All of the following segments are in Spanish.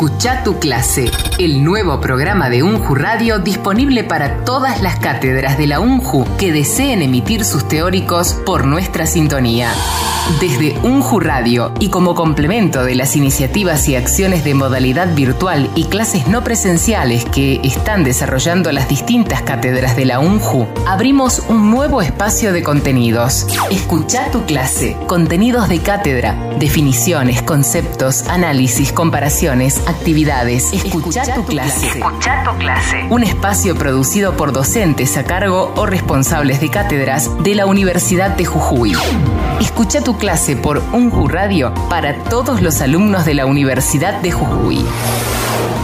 Escucha tu clase, el nuevo programa de UNJU Radio disponible para todas las cátedras de la UNJU que deseen emitir sus teóricos por nuestra sintonía. Desde UNJU Radio y como complemento de las iniciativas y acciones de modalidad virtual y clases no presenciales que están desarrollando las distintas cátedras de la UNJU, abrimos un nuevo espacio de contenidos. Escucha tu clase, contenidos de cátedra, definiciones, conceptos, análisis, comparaciones, actividades. Escucha, tu, clase. Escucha tu clase. Un espacio producido por docentes a cargo o responsables de cátedras de la Universidad de Jujuy. Escucha tu clase por UNJU Radio para todos los alumnos de la Universidad de Jujuy.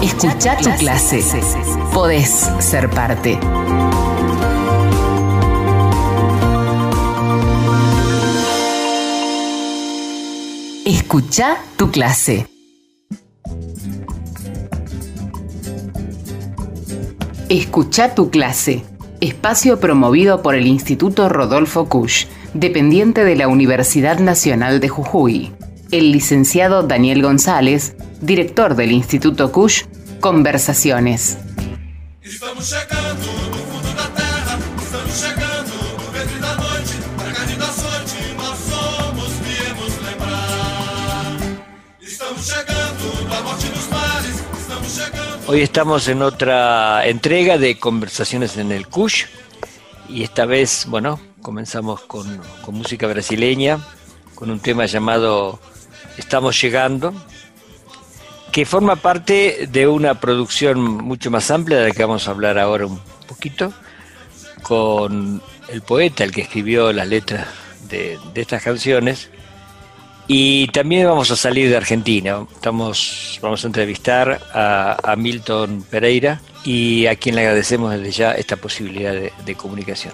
Escucha tu clase. Podés ser parte. Escucha tu clase. Escucha tu clase. Espacio promovido por el Instituto Rodolfo Kusch, dependiente de la Universidad Nacional de Jujuy. El licenciado Daniel González, director del Instituto Kusch, Conversaciones. Hoy estamos en otra entrega de Conversaciones en el Kush y esta vez, bueno, comenzamos con, música brasileña, con un tema llamado Estamos llegando, que forma parte de una producción mucho más amplia de la que vamos a hablar ahora un poquito, con el poeta, el que escribió las letras de, estas canciones. Y también vamos a salir de Argentina. Estamos, vamos a entrevistar a, Milton Pereira y a quien le agradecemos desde ya esta posibilidad de comunicación.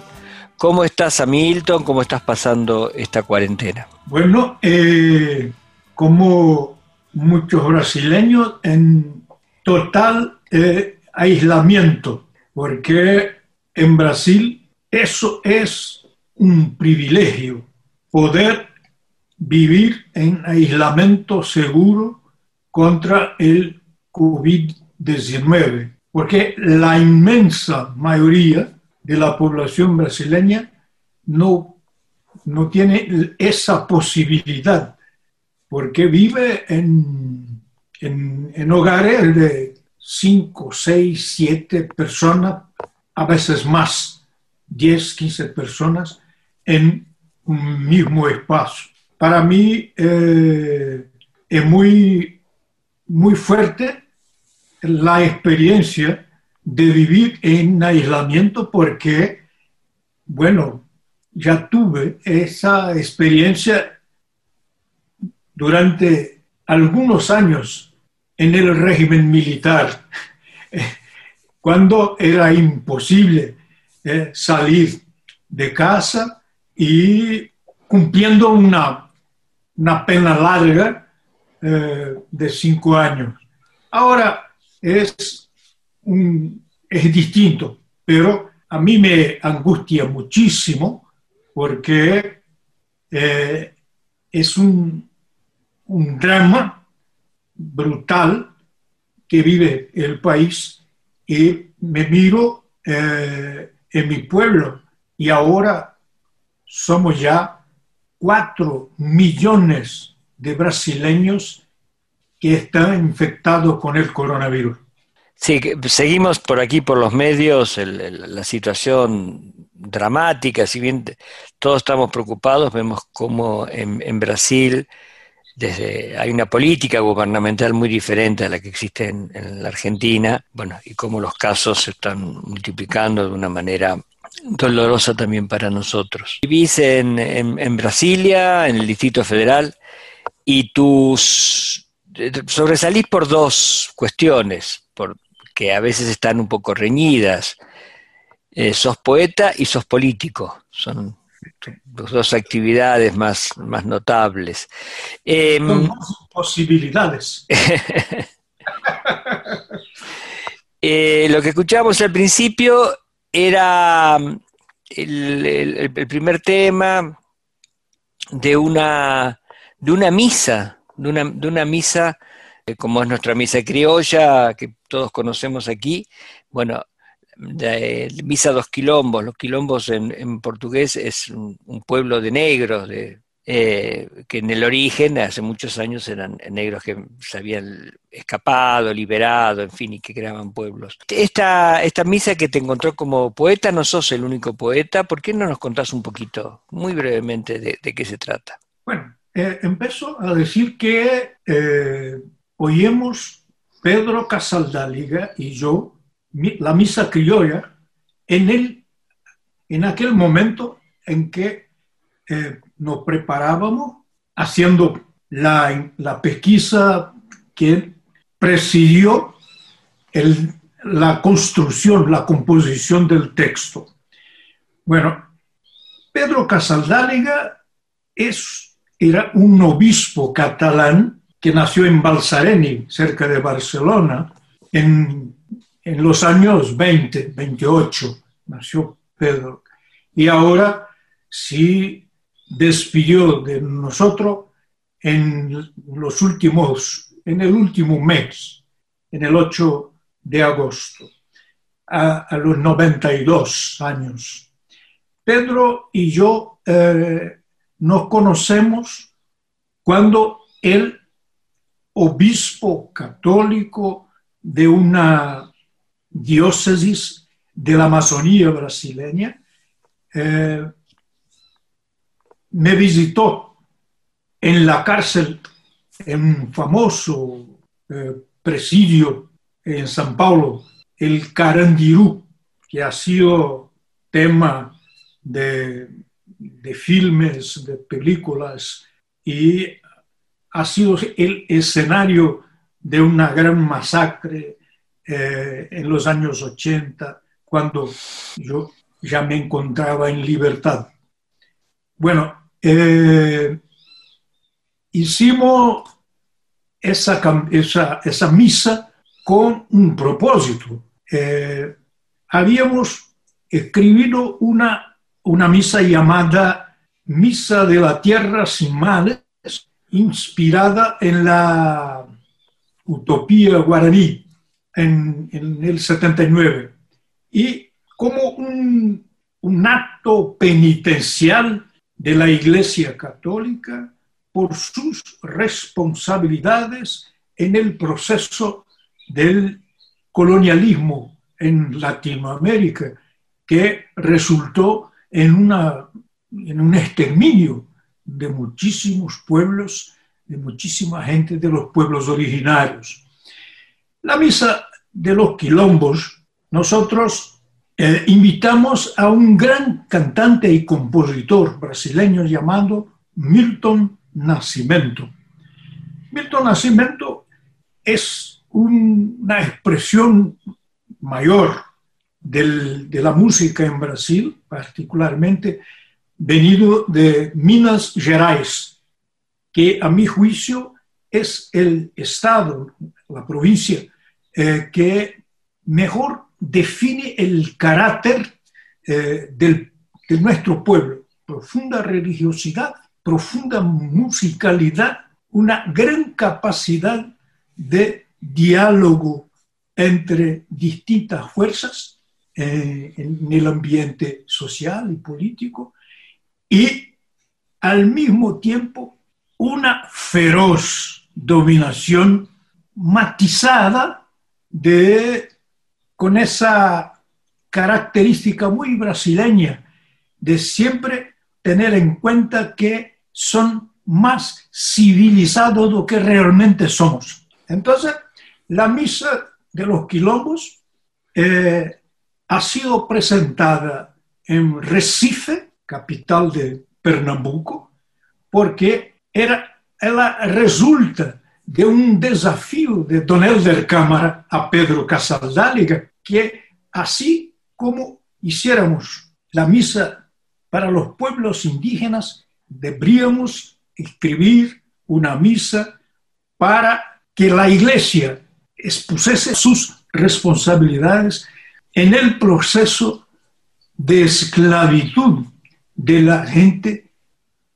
¿Cómo estás, Hamilton? ¿Cómo estás pasando esta cuarentena? Bueno, eh, como muchos brasileños, en total eh, aislamiento, porque en Brasil eso es un privilegio, poder vivir en aislamiento seguro contra el COVID-19, porque la inmensa mayoría de la población brasileña no, no tiene esa posibilidad, porque vive en, en, en hogares de 5, 6, 7 personas, a veces más, 10, 15 personas en un mismo espacio. Para mí eh, es muy, muy fuerte la experiencia de vivir en aislamiento porque, bueno, ya tuve esa experiencia durante algunos años en el régimen militar, cuando era imposible eh, salir de casa y cumpliendo una, una pena larga eh, de cinco años. Ahora es, un, es distinto, pero a mí me angustia muchísimo porque eh, es un, drama brutal que vive el país y me miro eh, en mi pueblo y ahora somos ya cuatro millones de brasileños que están infectados con el coronavirus. Sí, seguimos por aquí, por los medios, el- la situación dramática, si bien todos estamos preocupados, vemos cómo en, en Brasil desde, hay una política gubernamental muy diferente a la que existe en, en la Argentina, bueno, y cómo los casos se están multiplicando de una manera dolorosa también para nosotros. Vivís en, en, en Brasilia, en el Distrito Federal, y tus eh, sobresalís por dos cuestiones, por, que a veces están un poco reñidas. Eh, sos poeta y sos político, son las dos actividades más, más notables. Eh, Son dos posibilidades. eh, lo que escuchábamos al principio era mm, el, el- el primer tema de una, de una misa, de una, de una misa eh, como es nuestra misa criolla, que todos conocemos aquí, bueno, misa dos quilombos, los quilombos en, portugués es un, pueblo de negros, eh, que en el origen, hace muchos años, eran negros que se habían escapado, liberado, en fin, y que creaban pueblos. Esta, esta misa que te encontró como poeta, no sos el único poeta, ¿por qué no nos contás un poquito, muy brevemente, de, qué se trata? Bueno, eh, a decir que eh, oímos Pedro Casaldáliga y yo la misa criolla en, el, en aquel momento en que eh, nos preparábamos haciendo la, la, pesquisa que presidió el, la construcción, la composición del texto. Bueno, Pedro Casaldáliga es, era un obispo catalán que nació en Balsareni, cerca de Barcelona, en, en los años 20, 28, nació Pedro. Y ahora sí despidió de nosotros en los últimos, en el último mes, en el 8 de agosto, a, los 92 años. Pedro y yo eh, nos conocemos cuando el obispo católico de una diócesis de la Amazonía brasileña, eh, me visitó en la cárcel, en un famoso eh, presidio en San Paulo, el Carandirú, que ha sido tema de, de filmes, de películas, y ha sido el escenario de una gran masacre eh, en los años 80, cuando yo ya me encontraba en libertad. Bueno, eh, hicimos esa, esa, esa, misa con un propósito. Eh, habíamos escrito una, una misa llamada Misa de la Tierra sin Males, inspirada en la utopía guaraní en, el 79. Y como un, un acto penitencial de la Iglesia Católica por sus responsabilidades en el proceso del colonialismo en Latinoamérica, que resultó en, una, en un exterminio de muchísimos pueblos, de muchísima gente de los pueblos originarios. La misa de los quilombos, nosotros eh, invitamos a un gran cantante y compositor brasileño llamado Milton Nascimento. Milton Nascimento es una expresión mayor de la música en Brasil, particularmente venido de Minas Gerais, que a mi juicio es el estado, la provincia eh, que mejor define el carácter eh, del, de nuestro pueblo. Profunda religiosidad, profunda musicalidad, una gran capacidad de diálogo entre distintas fuerzas eh, en el ambiente social y político y al mismo tiempo una feroz dominación matizada de, con esa característica muy brasileña de siempre tener en cuenta que son más civilizados de lo que realmente somos. Entonces, la misa de los quilombos eh, ha sido presentada en Recife, capital de Pernambuco, porque era, ela resulta de un desafío de Don Elder Cámara a Pedro Casaldáliga, que así como hiciéramos la misa para los pueblos indígenas, deberíamos escribir una misa para que la iglesia expusiese sus responsabilidades en el proceso de esclavitud de la gente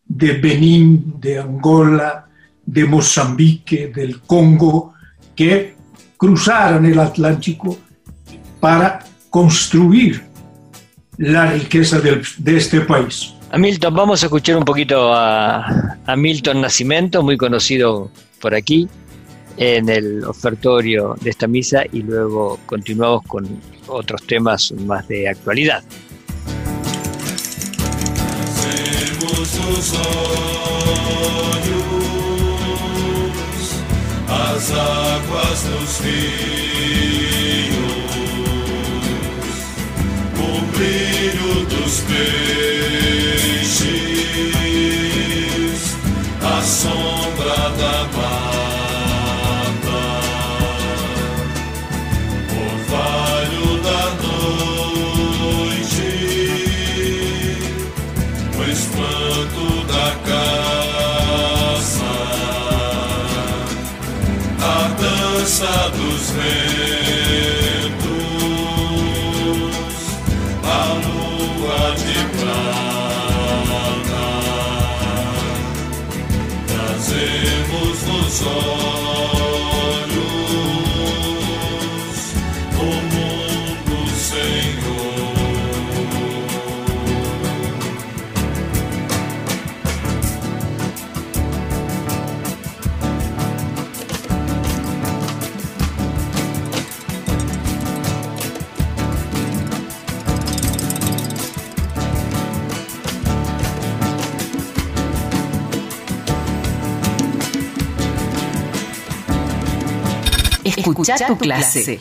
de Benín, de Angola, de Mozambique, del Congo, que cruzaron el Atlántico para construir la riqueza de este país. A Milton, vamos a escuchar un poquito a, a Milton Nacimiento, muy conocido por aquí, en el ofertorio de esta misa y luego continuamos con otros temas más de actualidad. Os olhos, as águas dos rios, o brilho dos peixes, a sombra da mata, dança dos ventos, a lua de prata, trazemos nos olhos Escucha tu clase.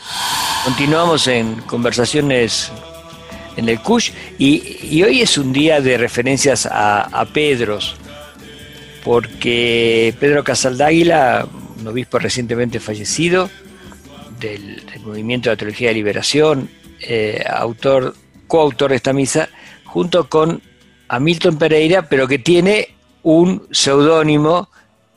Continuamos en conversaciones en el CUSH y, y hoy es un día de referencias a, a Pedros, porque Pedro Casaldáguila, un obispo recientemente fallecido del, del movimiento de la Teología de Liberación, eh, autor, coautor de esta misa, junto con Hamilton Pereira, pero que tiene un seudónimo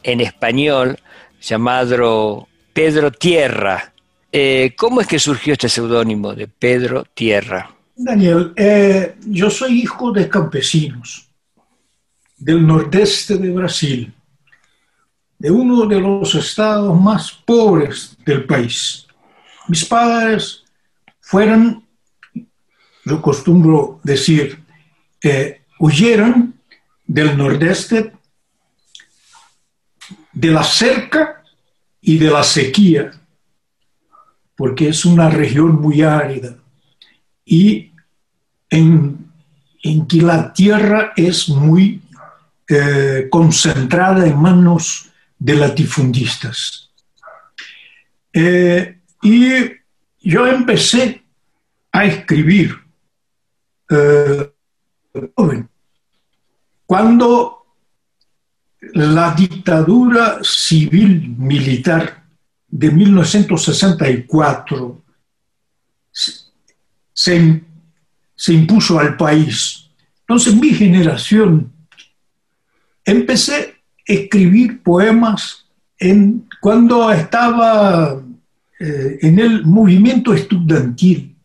en español llamado Pedro Tierra. Eh, ¿Cómo es que surgió este seudónimo de Pedro Tierra? Daniel, eh, yo soy hijo de campesinos del nordeste de Brasil, de uno de los estados más pobres del país. Mis padres fueron, yo costumbro decir, huyeron del nordeste de la cerca y de la sequía, porque es una región muy árida y en, en que la tierra es muy eh, concentrada en manos de latifundistas. Eh, y yo empecé a escribir eh, cuando la dictadura civil militar de 1964 se, se impuso al país. Entonces mi generación empecé a escribir poemas cuando estaba eh, en el movimiento estudiantil.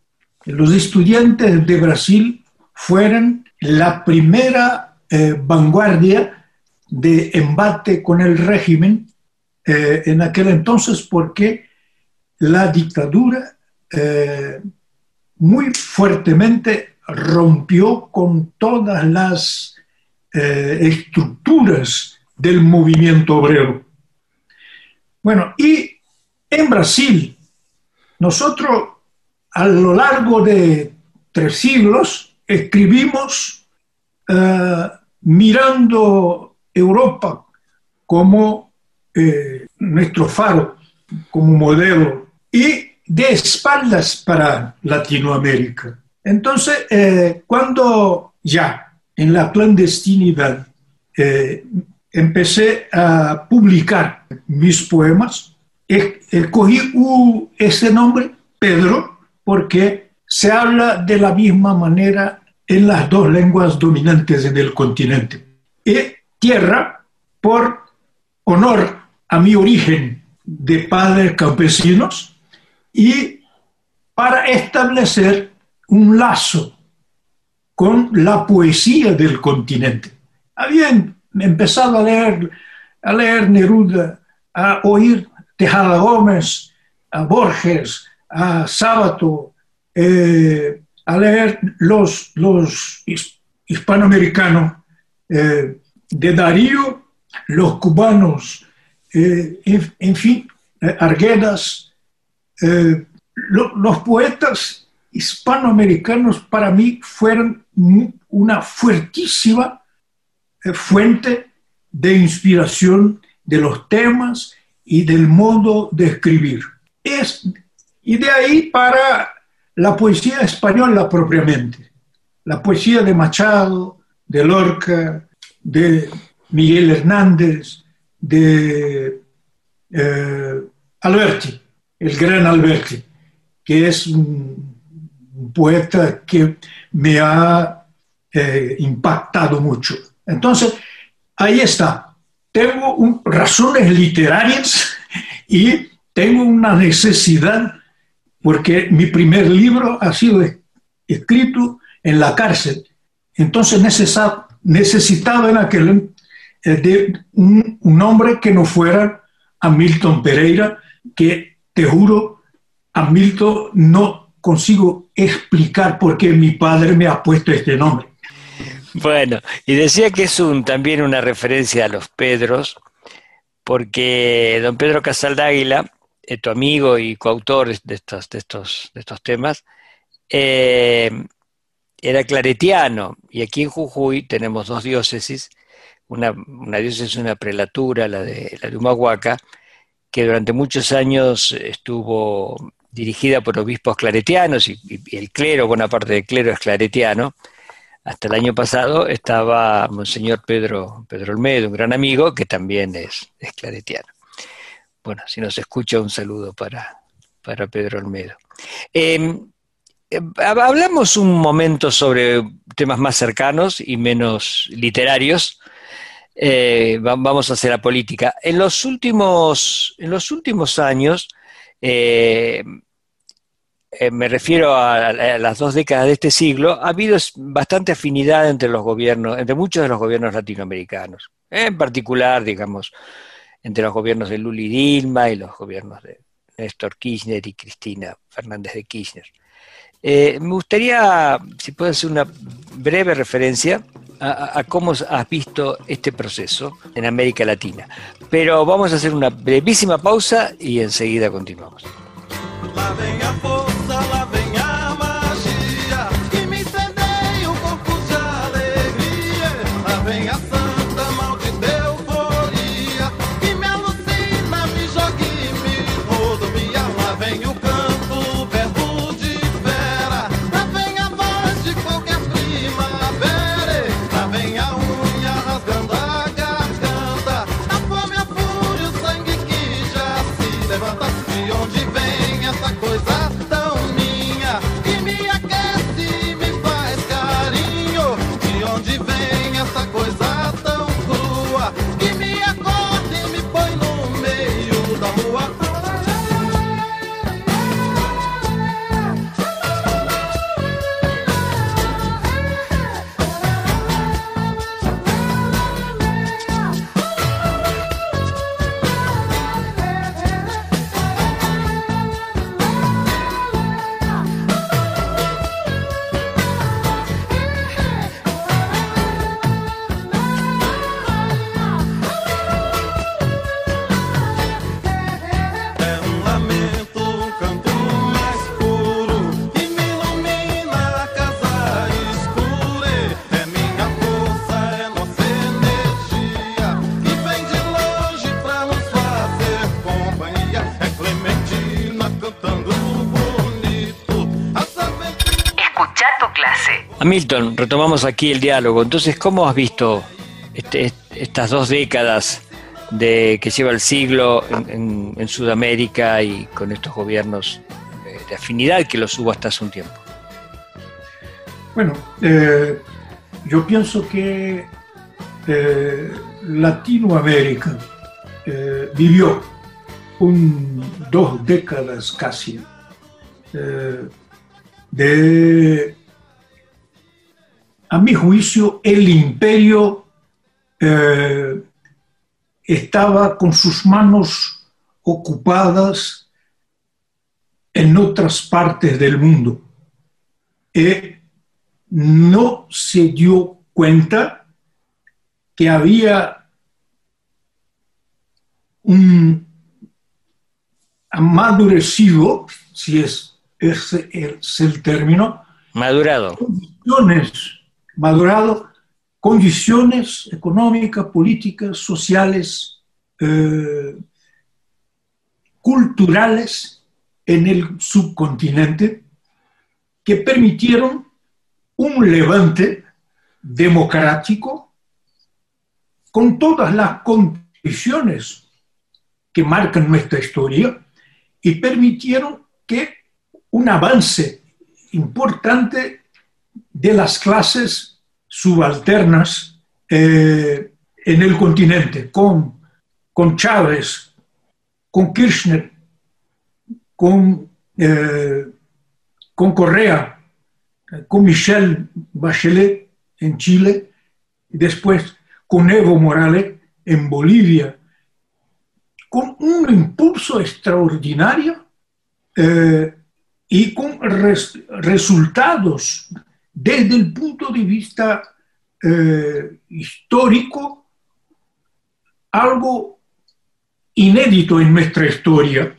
Los estudiantes de Brasil fueron la primera eh, vanguardia de embate con el régimen eh, en aquel entonces porque la dictadura eh, muy fuertemente rompió con todas las eh, estructuras del movimiento obrero. Bueno, y en Brasil, nosotros a lo largo de tres siglos escribimos mirando Europa como eh, nuestro faro, como modelo, y de espaldas para Latinoamérica. Entonces, eh, cuando ya en la clandestinidad eh, empecé a publicar mis poemas, e- escogí ese nombre, Pedro, porque se habla de la misma manera en las dos lenguas dominantes en el continente. Tierra, por honor a mi origen de padres campesinos y para establecer un lazo con la poesía del continente. Había empezado a leer, a leer Neruda, a oír Tejada Gómez, a Borges, a Sábato, eh, a leer los, los hispanoamericanos eh, de Darío, los cubanos, eh, en, fin, Arguedas, los poetas hispanoamericanos para mí fueron una fuertísima fuente de inspiración de los temas y del modo de escribir. Es, y de ahí para la poesía española propiamente, la poesía de Machado, de Lorca, de Miguel Hernández, de eh, Alberti, el gran Alberti, que es un, poeta que me ha eh, impactado mucho. Entonces, ahí está. Tengo razones literarias y tengo una necesidad, porque mi primer libro ha sido escrito en la cárcel. Entonces necesitaba en aquel eh, de un, hombre que no fuera a Milton Pereira, que te juro, a Milton no consigo explicar por qué mi padre me ha puesto este nombre. Bueno, y decía que es un, también una referencia a los Pedros, porque don Pedro Casal Águila, eh, tu amigo y coautor de estos, de estos, de estos temas, eh, era claretiano, y aquí en Jujuy tenemos dos diócesis, una, una diócesis, una prelatura, la de, la de Humahuaca, que durante muchos años estuvo dirigida por obispos claretianos, y, el clero, buena parte del clero es claretiano, hasta el año pasado estaba Monseñor Pedro, Pedro Olmedo, un gran amigo que también es, claretiano. Bueno, si nos escucha, un saludo para, para Pedro Olmedo. Em, hablamos un momento sobre temas más cercanos y menos literarios. Eh, vamos a hacer la política. En los últimos, en los últimos años, eh, eh, me refiero a, las dos décadas de este siglo, ha habido bastante afinidad entre los gobiernos, entre muchos de los gobiernos latinoamericanos, en particular, digamos, entre los gobiernos de Lula y Dilma y los gobiernos de Néstor Kirchner y Cristina Fernández de Kirchner. Eh, me gustaría, si puede hacer una breve referencia a, cómo has visto este proceso en América Latina. Pero vamos a hacer una brevísima pausa y enseguida continuamos. Milton, retomamos aquí el diálogo. Entonces, ¿cómo has visto este, estas dos décadas de que lleva el siglo en, Sudamérica y con estos gobiernos de, afinidad que los hubo hasta hace un tiempo? Bueno, eh, yo pienso que eh, Latinoamérica eh, vivió dos décadas casi de a mi juicio, el imperio eh, estaba con sus manos ocupadas en otras partes del mundo. Y no se dio cuenta que había un amadurecido, si es, ese es el término, Madurado. condiciones, madurado, condiciones económicas, políticas, sociales, eh, culturales en el subcontinente que permitieron un levante democrático con todas las condiciones que marcan nuestra historia y permitieron que un avance importante de las clases subalternas eh, en el continente, con, con Chávez, con Kirchner, con, eh, con Correa, con Michelle Bachelet en Chile, y después con Evo Morales en Bolivia, con un impulso extraordinario eh, y con res- resultados desde el punto de vista eh, histórico, algo inédito en nuestra historia,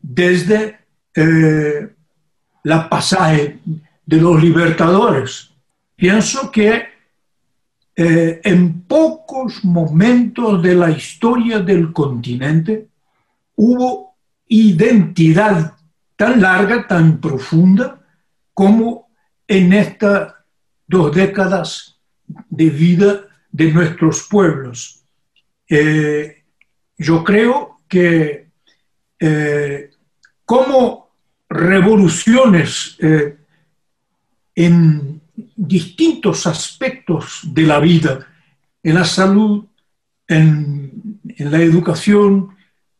desde eh, la pasaje de los libertadores. Pienso que eh, en pocos momentos de la historia del continente hubo identidad tan larga, tan profunda, como en estas dos décadas de vida de nuestros pueblos. Eh, yo creo que eh, como revoluciones eh, en distintos aspectos de la vida, en la salud, en, en la educación,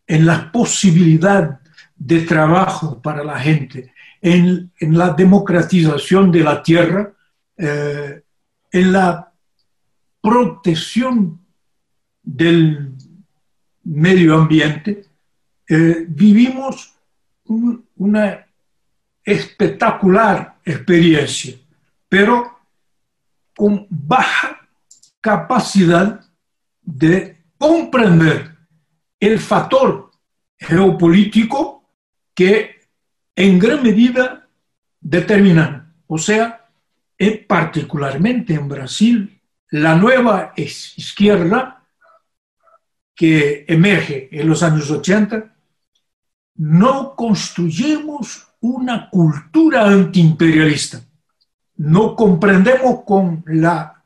en la posibilidad de trabajo para la gente, en, la democratización de la tierra, eh, en la protección del medio ambiente, eh, vivimos un- una espectacular experiencia, pero con baja capacidad de comprender el factor geopolítico que en gran medida determinan, o sea, particularmente en Brasil, la nueva izquierda que emerge en los años 80, no construyemos una cultura antiimperialista. No comprendemos con la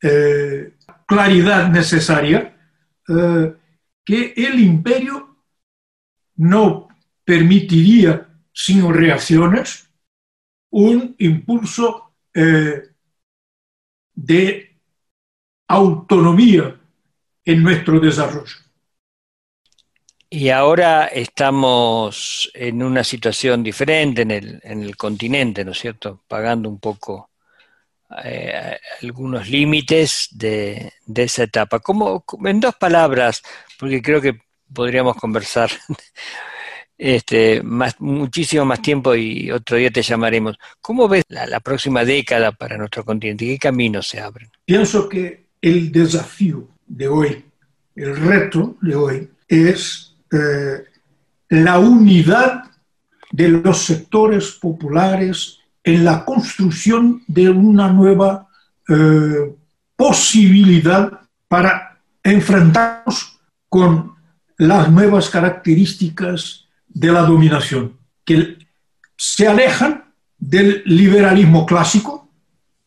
eh, claridad necesaria eh, que el imperio no permitiría sin reacciones un impulso eh, de autonomía en nuestro desarrollo. Y ahora estamos en una situación diferente en el, en el continente, ¿no es cierto? Pagando un poco eh, algunos límites de, de esa etapa. ¿Cómo, en dos palabras, porque creo que podríamos conversar este, más, muchísimo más tiempo y otro día te llamaremos. ¿Cómo ves la, la próxima década para nuestro continente? ¿Qué caminos se abren? Pienso que el desafío de hoy, el reto de hoy, es eh, la unidad de los sectores populares en la construcción de una nueva eh, posibilidad para enfrentarnos con las nuevas características de la dominación, que se alejan del liberalismo clásico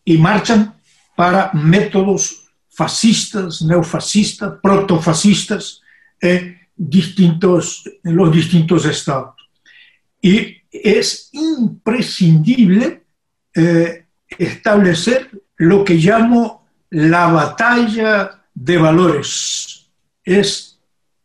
y marchan para métodos fascistas, neofascistas, protofascistas en, distintos, en los distintos estados. Y es imprescindible eh, establecer lo que llamo la batalla de valores. Es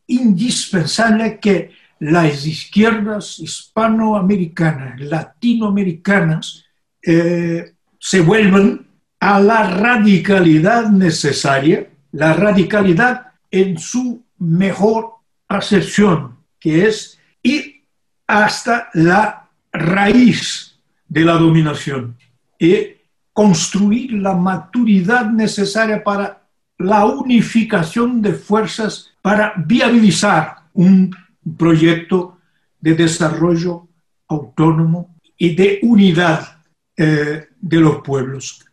indispensable que las izquierdas hispanoamericanas, latinoamericanas, eh, se vuelvan a la radicalidad necesaria, la radicalidad en su mejor acepción, que es ir hasta la raíz de la dominación y construir la maturidad necesaria para la unificación de fuerzas para viabilizar un proyecto de desarrollo autónomo y de unidad eh, de los pueblos.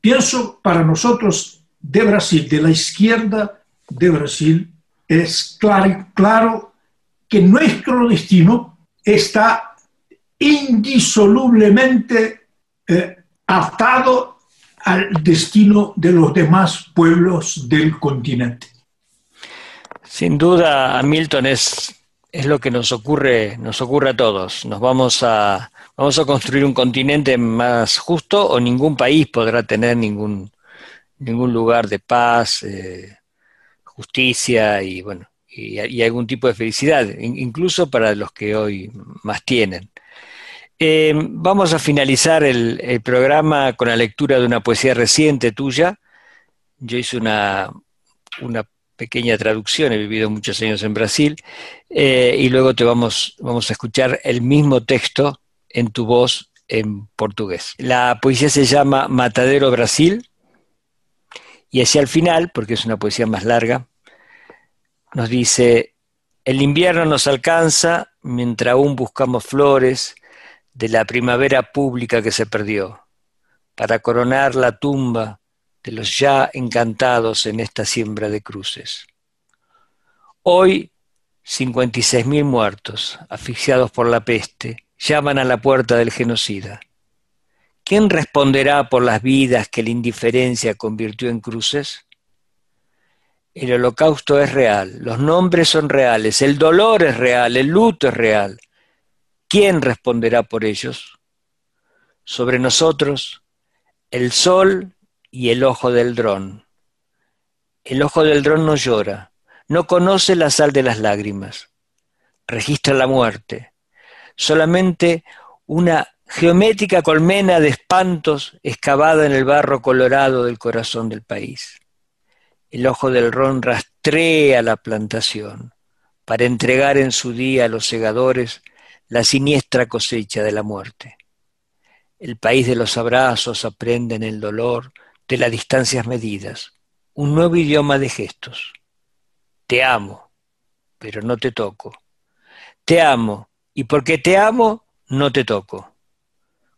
Pienso para nosotros de Brasil, de la izquierda de Brasil, es claro, que nuestro destino está indisolublemente eh, atado al destino de los demás pueblos del continente. Sin duda, Milton, es, es lo que nos ocurre, nos ocurre a todos. Nos vamos a, vamos a construir un continente más justo o ningún país podrá tener ningún, ningún lugar de paz, eh, justicia y bueno, y, algún tipo de felicidad, incluso para los que hoy más tienen. Eh, vamos a finalizar el, programa con la lectura de una poesía reciente tuya. Yo hice una, una pequeña traducción, he vivido muchos años en Brasil, eh, y luego te vamos, vamos a escuchar el mismo texto en tu voz en portugués. La poesía se llama Matadero Brasil, y hacia el final, porque es una poesía más larga, nos dice, el invierno nos alcanza mientras aún buscamos flores de la primavera pública que se perdió, para coronar la tumba de los ya encantados en esta siembra de cruces. Hoy, 56.000 muertos, asfixiados por la peste, llaman a la puerta del genocida. ¿Quién responderá por las vidas que la indiferencia convirtió en cruces? El holocausto es real, los nombres son reales, el dolor es real, el luto es real. ¿Quién responderá por ellos? Sobre nosotros, el sol y el ojo del dron. El ojo del dron no llora, no conoce la sal de las lágrimas, registra la muerte, solamente una geométrica colmena de espantos excavada en el barro colorado del corazón del país. El ojo del ron rastrea la plantación para entregar en su día a los segadores la siniestra cosecha de la muerte. El país de los abrazos aprende en el dolor de las distancias medidas, un nuevo idioma de gestos. Te amo, pero no te toco. Te amo, y porque te amo, no te toco.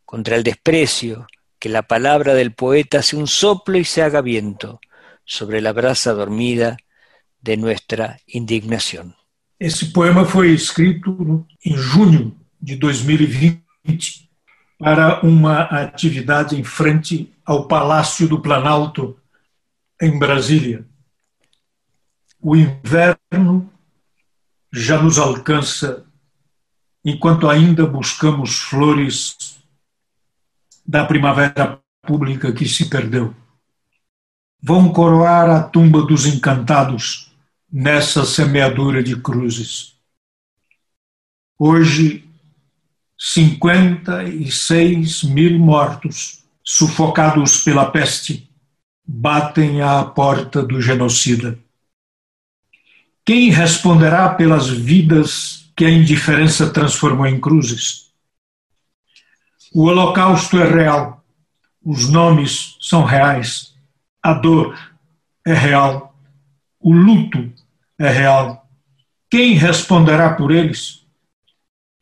Contra el desprecio, que la palabra del poeta sea un soplo y se haga viento, sobre la brasa dormida de nuestra indignación. Esse poema foi escrito em junho de 2020 para uma atividade em frente ao Palácio do Planalto, em Brasília. O inverno já nos alcança enquanto ainda buscamos flores da primavera pública que se perdeu vão coroar a tumba dos encantados nessa semeadura de cruzes. Hoje, 56 mil mortos, sufocados pela peste, batem à porta do genocida. Quem responderá pelas vidas que a indiferença transformou em cruzes? O Holocausto é real, os nomes são reais a dor é real, o luto é real. Quem responderá por eles?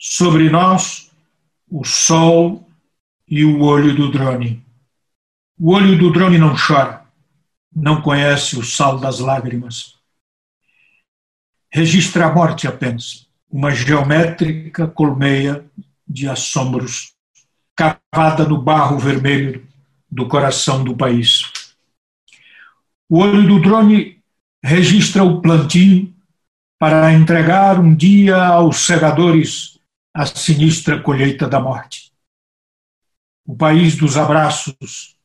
Sobre nós, o sol e o olho do drone. O olho do drone não chora, não conhece o sal das lágrimas. Registra a morte apenas, uma geométrica colmeia de assombros, cavada no barro vermelho do coração do país. O olho do drone registra o plantio para entregar um dia aos segadores a sinistra colheita da morte. O país dos abraços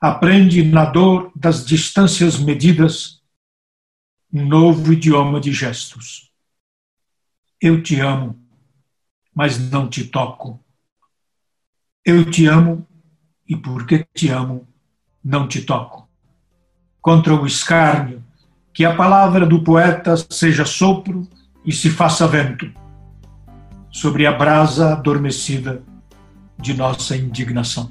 aprende na dor das distâncias medidas um novo idioma de gestos. Eu te amo, mas não te toco. Eu te amo e porque te amo, não te toco contra o escárnio, que a palavra do poeta seja sopro e se faça vento sobre a brasa adormecida de nossa indignação.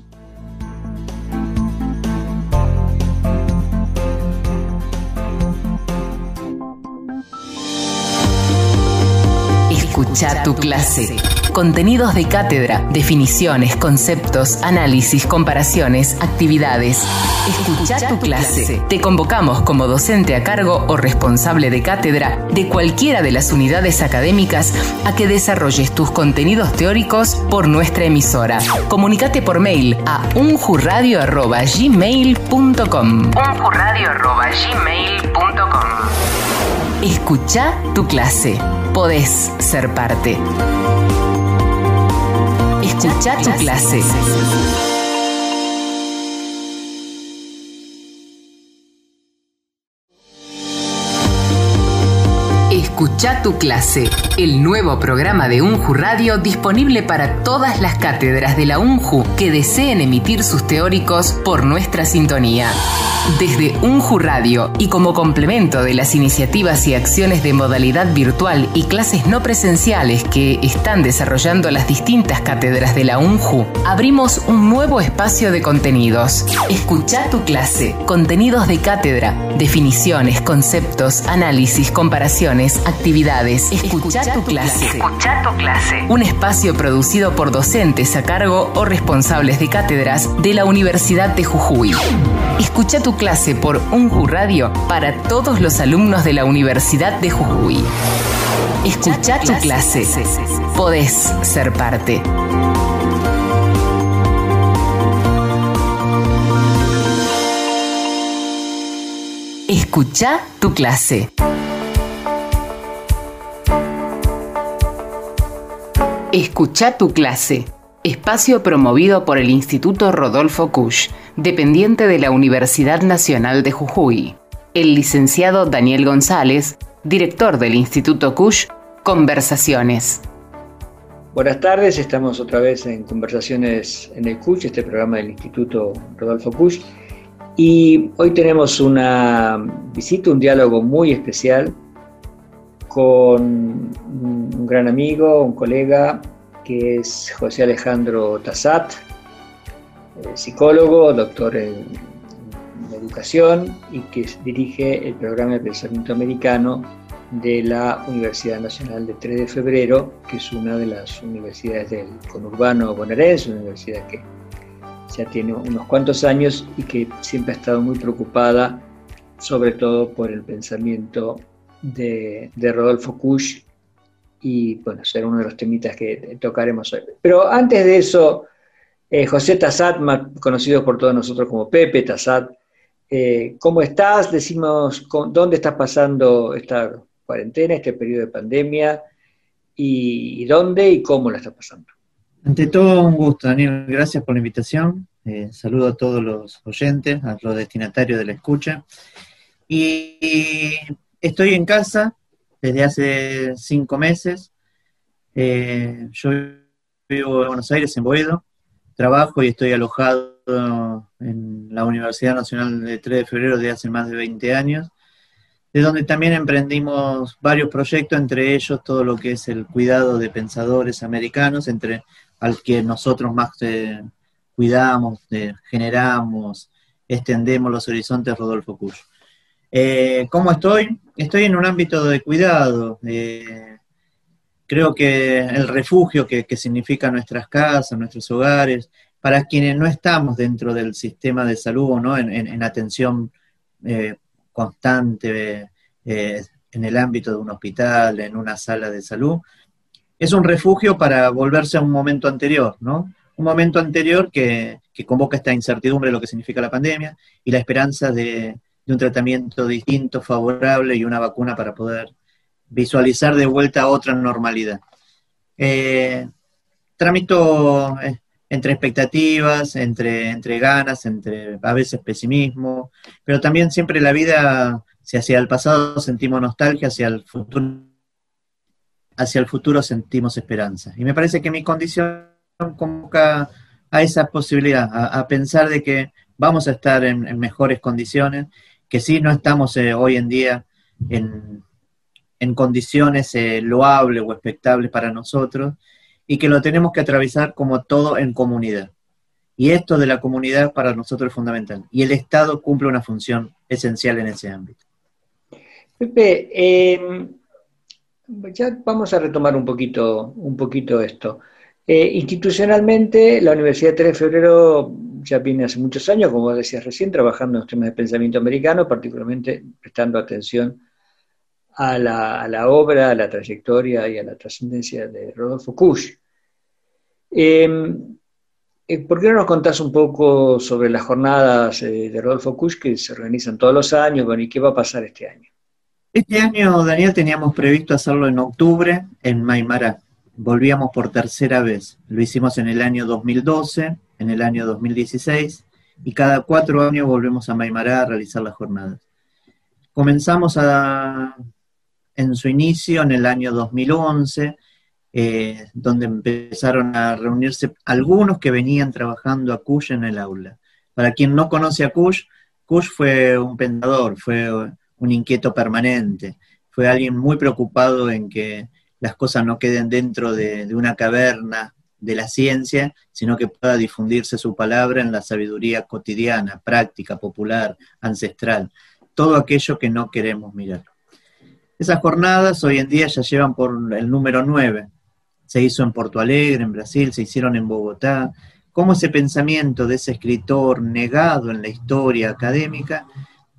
Escucha tu clase. Contenidos de cátedra, definiciones, conceptos, análisis, comparaciones, actividades. Escucha tu clase. Te convocamos como docente a cargo o responsable de cátedra de cualquiera de las unidades académicas a que desarrolles tus contenidos teóricos por nuestra emisora. Comunicate por mail a unjurradio.gmail.com Escucha tu clase. Podés ser parte. Escucha tu clase. Escucha tu clase, el nuevo programa de UNJU Radio disponible para todas las cátedras de la UNJU que deseen emitir sus teóricos por nuestra sintonía. Desde UNJU Radio y como complemento de las iniciativas y acciones de modalidad virtual y clases no presenciales que están desarrollando las distintas cátedras de la UNJU, abrimos un nuevo espacio de contenidos. Escucha tu clase, contenidos de cátedra, definiciones, conceptos, análisis, comparaciones, actividades. Escucha, tu, clase. Escucha tu clase. Un espacio producido por docentes a cargo o responsables de cátedras de la Universidad de Jujuy. Escucha tu clase por UNJU Radio para todos los alumnos de la Universidad de Jujuy. Escucha tu clase. Podés ser parte. Escucha tu clase. Escucha tu clase. Espacio promovido por el Instituto Rodolfo Kusch, dependiente de la Universidad Nacional de Jujuy. El licenciado Daniel González, director del Instituto Kusch, Conversaciones. Buenas tardes, estamos otra vez en Conversaciones en el Kusch, este programa del Instituto Rodolfo Kusch. Y hoy tenemos una visita, un diálogo muy especial con un gran amigo, un colega, que es José Alejandro Tassat, eh, psicólogo, doctor en, educación y que dirige el programa de pensamiento americano de la Universidad Nacional de 3 de Febrero, que es una de las universidades del conurbano bonaerense, una universidad que ya tiene unos cuantos años y que siempre ha estado muy preocupada, sobre todo por el pensamiento de, Rodolfo Kusch y bueno, será uno de los temitas que tocaremos hoy. Pero antes de eso, eh, José Tassat, más conocido por todos nosotros como Pepe Tassat, eh, ¿cómo estás? Decimos dónde estás pasando esta cuarentena, este periodo de pandemia, y, dónde y cómo la estás pasando. Ante todo, un gusto, Daniel. Gracias por la invitación. Eh, saludo a todos los oyentes, a los destinatarios de la escucha. Y estoy en casa desde hace cinco meses. Eh, yo vivo en Buenos Aires, en Boedo. Trabajo y estoy alojado en la Universidad Nacional de 3 de Febrero de hace más de 20 años, de donde también emprendimos varios proyectos, entre ellos todo lo que es el cuidado de pensadores americanos, entre al que nosotros más eh, cuidamos, generamos, extendemos los horizontes Rodolfo Cuyo. Eh, ¿Cómo estoy? Estoy en un ámbito de cuidado. Eh, creo que el refugio que, significa nuestras casas, nuestros hogares, para quienes no estamos dentro del sistema de salud, ¿no? en, atención eh, constante en el ámbito de un hospital, en una sala de salud, es un refugio para volverse a un momento anterior, ¿no? Un momento anterior que, que convoca esta incertidumbre de lo que significa la pandemia y la esperanza de, de un tratamiento distinto, favorable y una vacuna para poder visualizar de vuelta otra normalidad. Eh, eh, entre expectativas, entre, entre ganas, entre a veces pesimismo, pero también siempre la vida, si hacia el pasado sentimos nostalgia, hacia el futuro, hacia el futuro sentimos esperanza. Y me parece que mi condición convoca a esa posibilidad, a, pensar de que vamos a estar en mejores condiciones que sí no estamos eh, hoy en día en, en condiciones eh, loables o expectables para nosotros y que lo tenemos que atravesar como todo en comunidad. Y esto de la comunidad para nosotros es fundamental. Y el Estado cumple una función esencial en ese ámbito. Pepe, eh, ya vamos a retomar un poquito, un poquito esto. Eh, institucionalmente, la Universidad 3 de Febrero ya viene hace muchos años, como decías recién, trabajando en los temas de pensamiento americano, particularmente prestando atención a la, obra, a la trayectoria y a la trascendencia de Rodolfo Kusch. Em, eh, ¿Por qué no nos contás un poco sobre las jornadas eh, de Rodolfo Kusch que se organizan todos los años? Bueno, ¿y qué va a pasar este año? Este año, Daniel, teníamos previsto hacerlo en octubre en Maimará. Volvíamos por tercera vez. Lo hicimos en el año 2012, en el año 2016 y cada cuatro años volvemos a Maimará a realizar las jornadas. Comenzamos a, en su inicio en el año 2011 eh, donde empezaron a reunirse algunos que venían trabajando a Kush en el aula. Para quien no conoce a Kush, Kush fue un pensador, fue un inquieto permanente, fue alguien muy preocupado en que las cosas no queden dentro de, de una caverna de la ciencia, sino que pueda difundirse su palabra en la sabiduría cotidiana, práctica, popular, ancestral, todo aquello que no queremos mirar. Esas jornadas hoy en día ya llevan por el número 9, se hizo en Porto Alegre, en Brasil, se hicieron en Bogotá, cómo ese pensamiento de ese escritor negado en la historia académica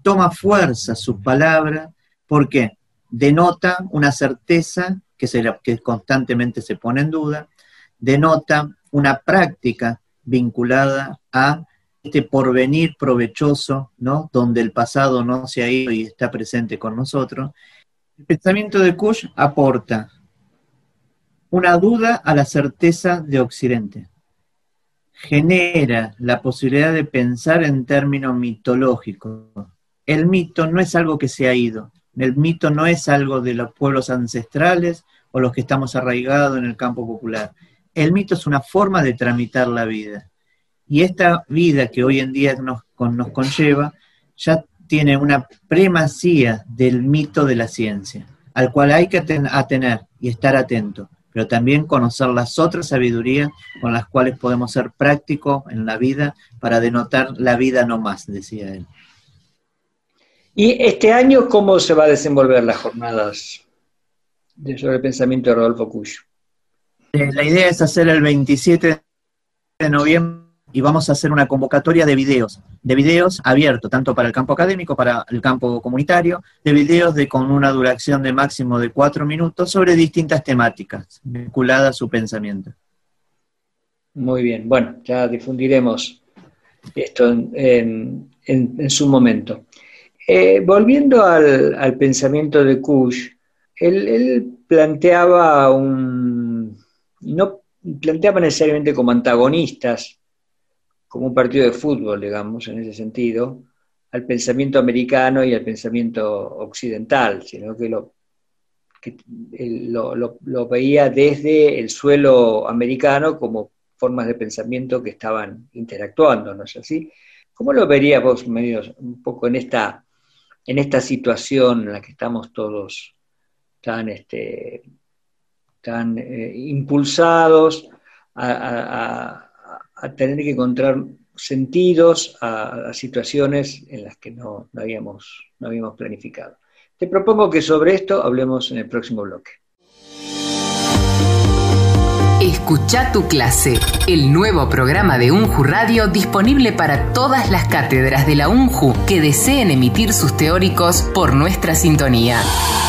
toma fuerza su palabra, porque denota una certeza que, se, que constantemente se pone en duda, denota una práctica vinculada a este porvenir provechoso, ¿no? donde el pasado no se ha ido y está presente con nosotros. El pensamiento de Kush aporta una duda a la certeza de Occidente. Genera la posibilidad de pensar en términos mitológicos. El mito no es algo que se ha ido, el mito no es algo de los pueblos ancestrales o los que estamos arraigados en el campo popular. El mito es una forma de tramitar la vida. Y esta vida que hoy en día nos, nos conlleva ya tiene una primacía del mito de la ciencia, al cual hay que atener y estar atento pero también conocer las otras sabidurías con las cuales podemos ser prácticos en la vida para denotar la vida no más, decía él. ¿Y este año cómo se va a desenvolver las jornadas sobre el pensamiento de Rodolfo Cuyo? Eh, la idea es hacer el 27 de noviembre y vamos a hacer una convocatoria de videos, de videos abiertos, tanto para el campo académico, para el campo comunitario, de videos de, con una duración de máximo de cuatro minutos sobre distintas temáticas vinculadas a su pensamiento. Muy bien, bueno, ya difundiremos esto en, su momento. Eh, volviendo al, pensamiento de Kush, él, él planteaba un... no planteaba necesariamente como antagonistas como un partido de fútbol, digamos, en ese sentido, al pensamiento americano y al pensamiento occidental, sino que lo, lo, veía desde el suelo americano como formas de pensamiento que estaban interactuando, ¿no es así? ¿Cómo lo verías vos medio, un poco en esta, en esta situación en la que estamos todos tan, este, tan eh, impulsados a a tener que encontrar sentidos a, situaciones en las que no, habíamos, no habíamos planificado. Te propongo que sobre esto hablemos en el próximo bloque. Escucha tu clase, el nuevo programa de UNJU Radio disponible para todas las cátedras de la UNJU que deseen emitir sus teóricos por nuestra sintonía.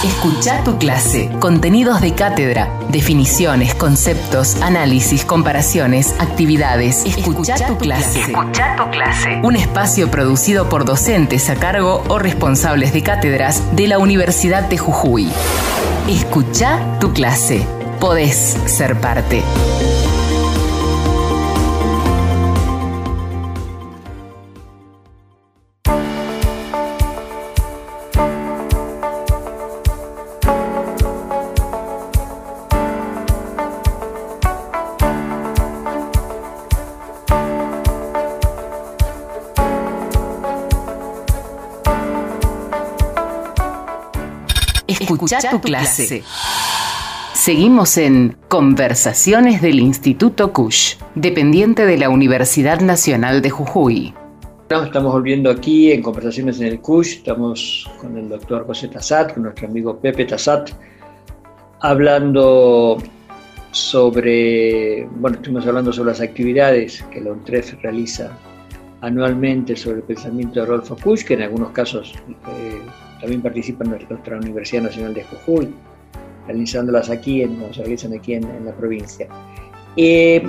Escucha tu clase, contenidos de cátedra, definiciones, conceptos, análisis, comparaciones, actividades. Escucha, tu, clase. Escucha tu clase. Un espacio producido por docentes a cargo o responsables de cátedras de la Universidad de Jujuy. Escucha tu clase podés ser parte. Escucha tu clase. Seguimos en Conversaciones del Instituto Cush, dependiente de la Universidad Nacional de Jujuy. Estamos volviendo aquí en Conversaciones en el CUSH, estamos con el doctor José Tassat, con nuestro amigo Pepe Tassat, hablando sobre, bueno, estuvimos hablando sobre las actividades que la UNTREF realiza anualmente sobre el pensamiento de Rodolfo Kusch, que en algunos casos eh, también participa en nuestra Universidad Nacional de Jujuy, realizándolas aquí, en, se realizan aquí en, la provincia. Eh,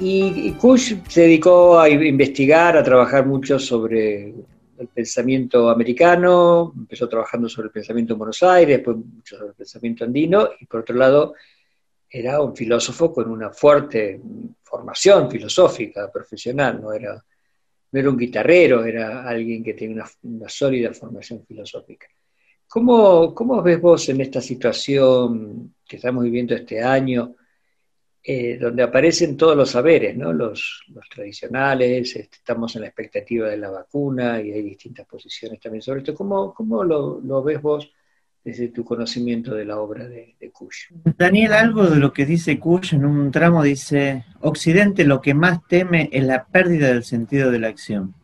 y, Kusch se dedicó a investigar, a trabajar mucho sobre el pensamiento americano, empezó trabajando sobre el pensamiento en Buenos Aires, después mucho sobre el pensamiento andino, y por otro lado era un filósofo con una fuerte formación filosófica, profesional, no era no era un guitarrero, era alguien que tenía una, sólida formación filosófica. ¿Cómo, ¿Cómo, ves vos en esta situación que estamos viviendo este año, eh, donde aparecen todos los saberes, ¿no? los, tradicionales, este, estamos en la expectativa de la vacuna y hay distintas posiciones también sobre esto? ¿Cómo, cómo lo, lo ves vos desde tu conocimiento de la obra de, de. Daniel, algo de lo que dice Kush en un tramo dice, Occidente lo que más teme es la pérdida del sentido de la acción.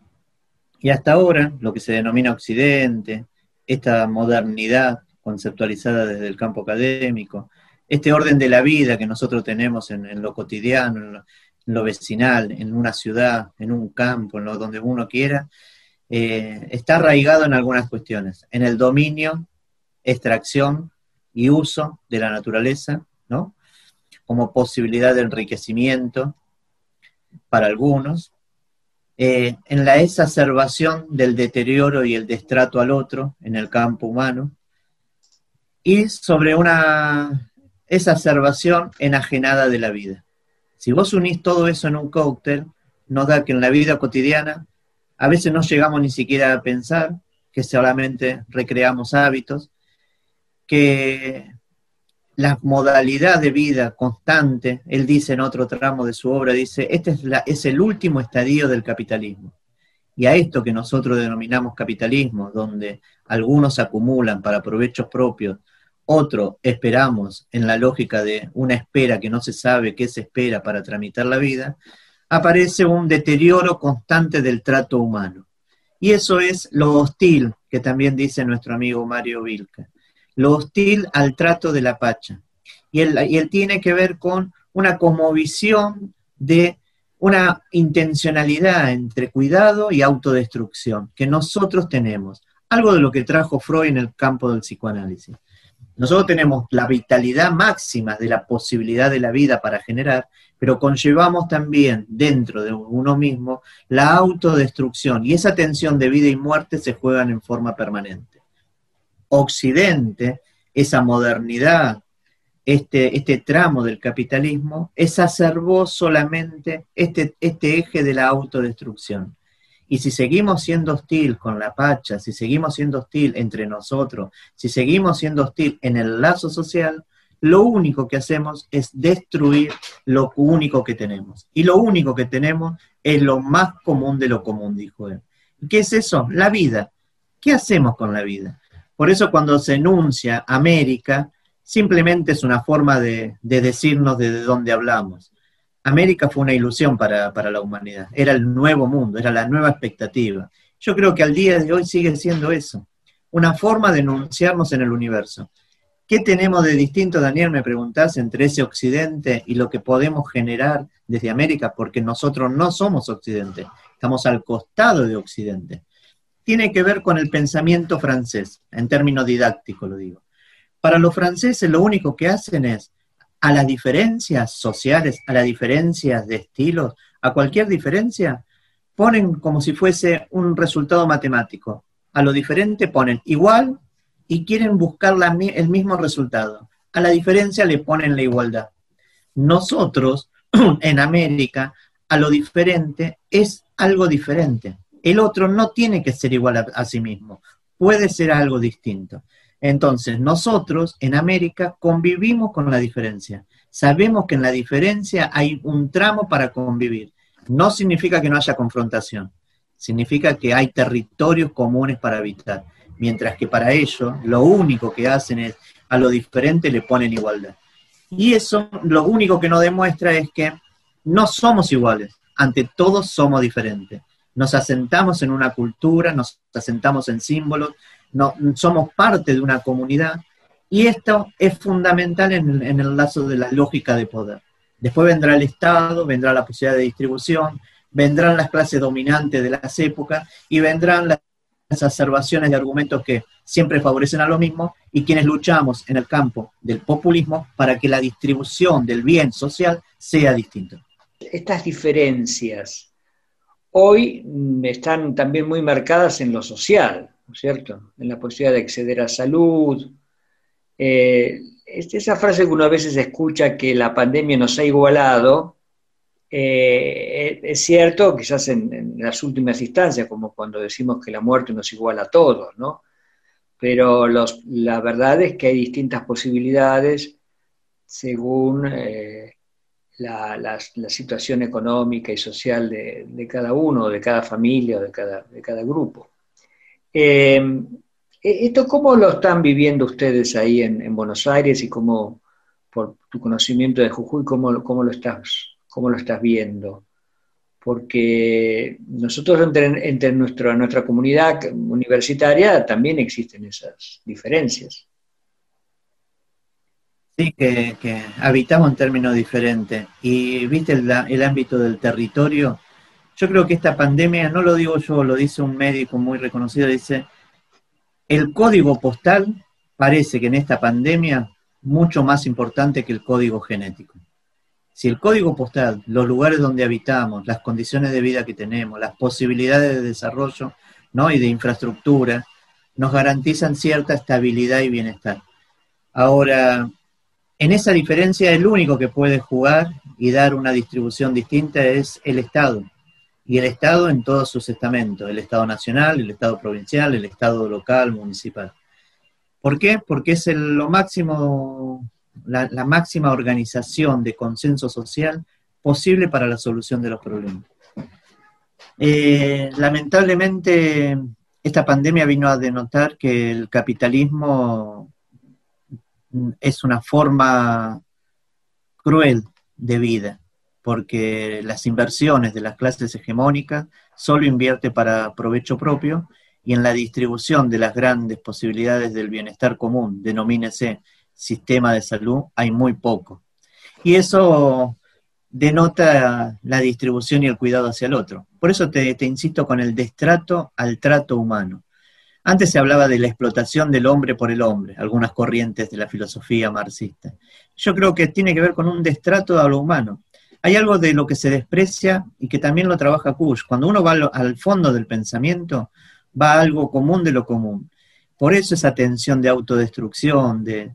Y hasta ahora, lo que se denomina Occidente, esta modernidad conceptualizada desde el campo académico, este orden de la vida que nosotros tenemos en, lo cotidiano, en lo, vecinal, en una ciudad, en un campo, en lo donde uno quiera, eh, está arraigado en algunas cuestiones, en el dominio extracción y uso de la naturaleza, ¿no? Como posibilidad de enriquecimiento para algunos, eh, en la exacerbación del deterioro y el destrato al otro en el campo humano, y sobre una exacerbación enajenada de la vida. Si vos unís todo eso en un cóctel, nos da que en la vida cotidiana a veces no llegamos ni siquiera a pensar, que solamente recreamos hábitos, que la modalidad de vida constante, él dice en otro tramo de su obra, dice, este es, el último estadio del capitalismo. Y a esto que nosotros denominamos capitalismo, donde algunos acumulan para provechos propios, otros esperamos en la lógica de una espera que no se sabe qué se espera para tramitar la vida, aparece un deterioro constante del trato humano. Y eso es lo hostil que también dice nuestro amigo Mario Vilca lo hostil al trato de la Pacha. Y él, y él tiene que ver con una cosmovisión de una intencionalidad entre cuidado y autodestrucción que nosotros tenemos. Algo de lo que trajo Freud en el campo del psicoanálisis. Nosotros tenemos la vitalidad máxima de la posibilidad de la vida para generar, pero conllevamos también dentro de uno mismo la autodestrucción y esa tensión de vida y muerte se juegan en forma permanente. Occidente, esa modernidad, este, este tramo del capitalismo, exacerbó solamente este, este eje de la autodestrucción. Y si seguimos siendo hostil con la pacha, si seguimos siendo hostil entre nosotros, si seguimos siendo hostil en el lazo social, lo único que hacemos es destruir lo único que tenemos. Y lo único que tenemos es lo más común de lo común, dijo él. ¿Qué es eso? La vida. ¿Qué hacemos con la vida? Por eso cuando se enuncia América, simplemente es una forma de, decirnos de dónde hablamos. América fue una ilusión para, la humanidad, era el nuevo mundo, era la nueva expectativa. Yo creo que al día de hoy sigue siendo eso, una forma de enunciarnos en el universo. ¿Qué tenemos de distinto, Daniel, me preguntás, entre ese occidente y lo que podemos generar desde América? Porque nosotros no somos occidente, estamos al costado de occidente tiene que ver con el pensamiento francés, en términos didácticos lo digo. Para los franceses lo único que hacen es, a las diferencias sociales, a las diferencias de estilos, a cualquier diferencia, ponen como si fuese un resultado matemático. A lo diferente ponen igual y quieren buscar el mismo resultado. A la diferencia le ponen la igualdad. Nosotros, en América, a lo diferente es algo diferente el otro no tiene que ser igual a, sí mismo, puede ser algo distinto. Entonces, nosotros en América convivimos con la diferencia. Sabemos que en la diferencia hay un tramo para convivir. No significa que no haya confrontación, significa que hay territorios comunes para habitar. mientras que para ellos lo único que hacen es a lo diferente le ponen igualdad. Y eso lo único que nos demuestra es que no somos iguales, ante todo somos diferentes. Nos asentamos en una cultura, nos asentamos en símbolos, no, somos parte de una comunidad y esto es fundamental en, en el lazo de la lógica de poder. Después vendrá el Estado, vendrá la posibilidad de distribución, vendrán las clases dominantes de las épocas y vendrán las exacerbaciones de argumentos que siempre favorecen a lo mismo y quienes luchamos en el campo del populismo para que la distribución del bien social sea distinta. Estas diferencias hoy están también muy marcadas en lo social, ¿no es cierto? En la posibilidad de acceder a salud. Eh, esa frase que uno a veces escucha que la pandemia nos ha igualado, eh, es cierto, quizás en, las últimas instancias, como cuando decimos que la muerte nos iguala a todos, ¿no? Pero la verdad es que hay distintas posibilidades según eh, la, situación económica y social de, cada uno, de cada familia de cada, de cada grupo. Eh, ¿Esto cómo lo están viviendo ustedes ahí en, Buenos Aires y cómo, por tu conocimiento de Jujuy, cómo, cómo lo estás cómo lo estás viendo. Porque nosotros entre, nuestra comunidad universitaria también existen esas diferencias. Sí, que, habitamos en términos diferentes. Y viste el, el ámbito del territorio. Yo creo que esta pandemia, no lo digo yo, lo dice un médico muy reconocido, dice, el código postal parece que en esta pandemia mucho más importante que el código genético. Si el código postal, los lugares donde habitamos, las condiciones de vida que tenemos, las posibilidades de desarrollo ¿no? y de infraestructura, nos garantizan cierta estabilidad y bienestar. Ahora, en esa diferencia, el único que puede jugar y dar una distribución distinta es el Estado. Y el Estado en todos sus estamentos, el Estado nacional, el Estado provincial, el Estado local, municipal. ¿Por qué? Porque es lo máximo la, máxima organización de consenso social posible para la solución de los problemas. Eh, lamentablemente, esta pandemia vino a denotar que el capitalismo es una forma cruel de vida, porque las inversiones de las clases hegemónicas solo invierte para provecho propio y en la distribución de las grandes posibilidades del bienestar común, denomínese sistema de salud hay muy poco. Y eso denota la distribución y el cuidado hacia el otro. Por eso te, insisto con el destrato al trato humano. Antes se hablaba de la explotación del hombre por el hombre, algunas corrientes de la filosofía marxista. Yo creo que tiene que ver con un destrato a lo humano. Hay algo de lo que se desprecia y que también lo trabaja Kush. Cuando uno va al fondo del pensamiento, va a algo común de lo común. Por eso esa tensión de autodestrucción, de,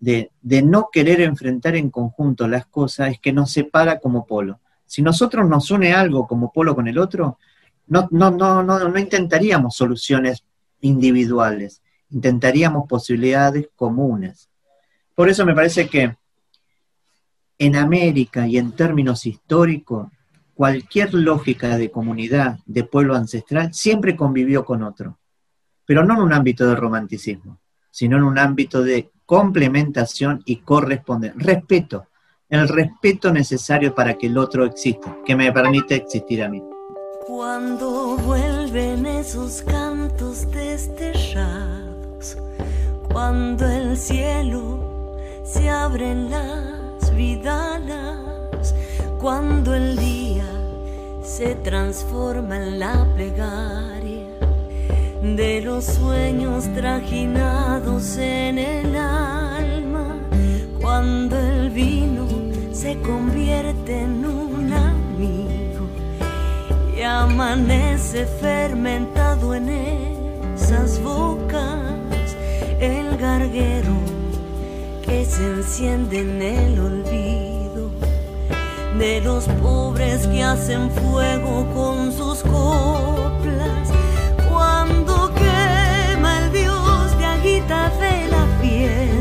de, no querer enfrentar en conjunto las cosas es que nos separa como polo. Si nosotros nos une algo como polo con el otro, no, no, no, no, no intentaríamos soluciones individuales, intentaríamos posibilidades comunes. Por eso me parece que en América y en términos históricos, cualquier lógica de comunidad, de pueblo ancestral, siempre convivió con otro, pero no en un ámbito de romanticismo, sino en un ámbito de complementación y correspondencia. Respeto, el respeto necesario para que el otro exista, que me permite existir a mí. Cuando vuelven esos cantos destellados, cuando el cielo se abren las vidalas, cuando el día se transforma en la plegaria de los sueños trajinados en el alma, cuando el vino se convierte en un amanece fermentado en esas bocas, el garguero que se enciende en el olvido de los pobres que hacen fuego con sus coplas. De la fiesta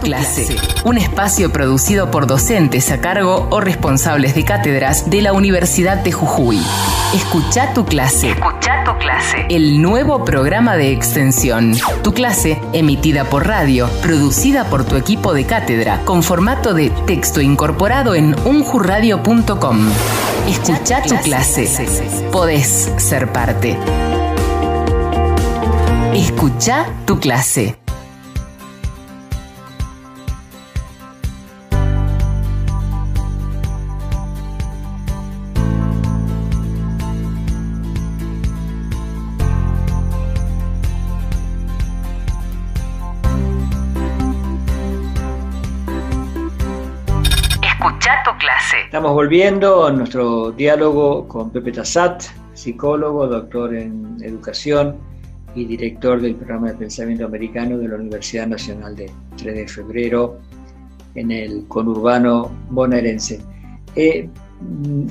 clase, un espacio producido por docentes a cargo o responsables de cátedras de la Universidad de Jujuy. Escucha tu clase. Escucha tu clase. El nuevo programa de extensión. Tu clase, emitida por radio, producida por tu equipo de cátedra, con formato de texto incorporado en unjurradio.com. Escucha tu clase. Podés ser parte. Escucha tu clase. Volviendo a nuestro diálogo con Pepe Tassat, psicólogo, doctor en educación y director del programa de pensamiento americano de la Universidad Nacional de 3 de Febrero en el conurbano bonaerense. Eh,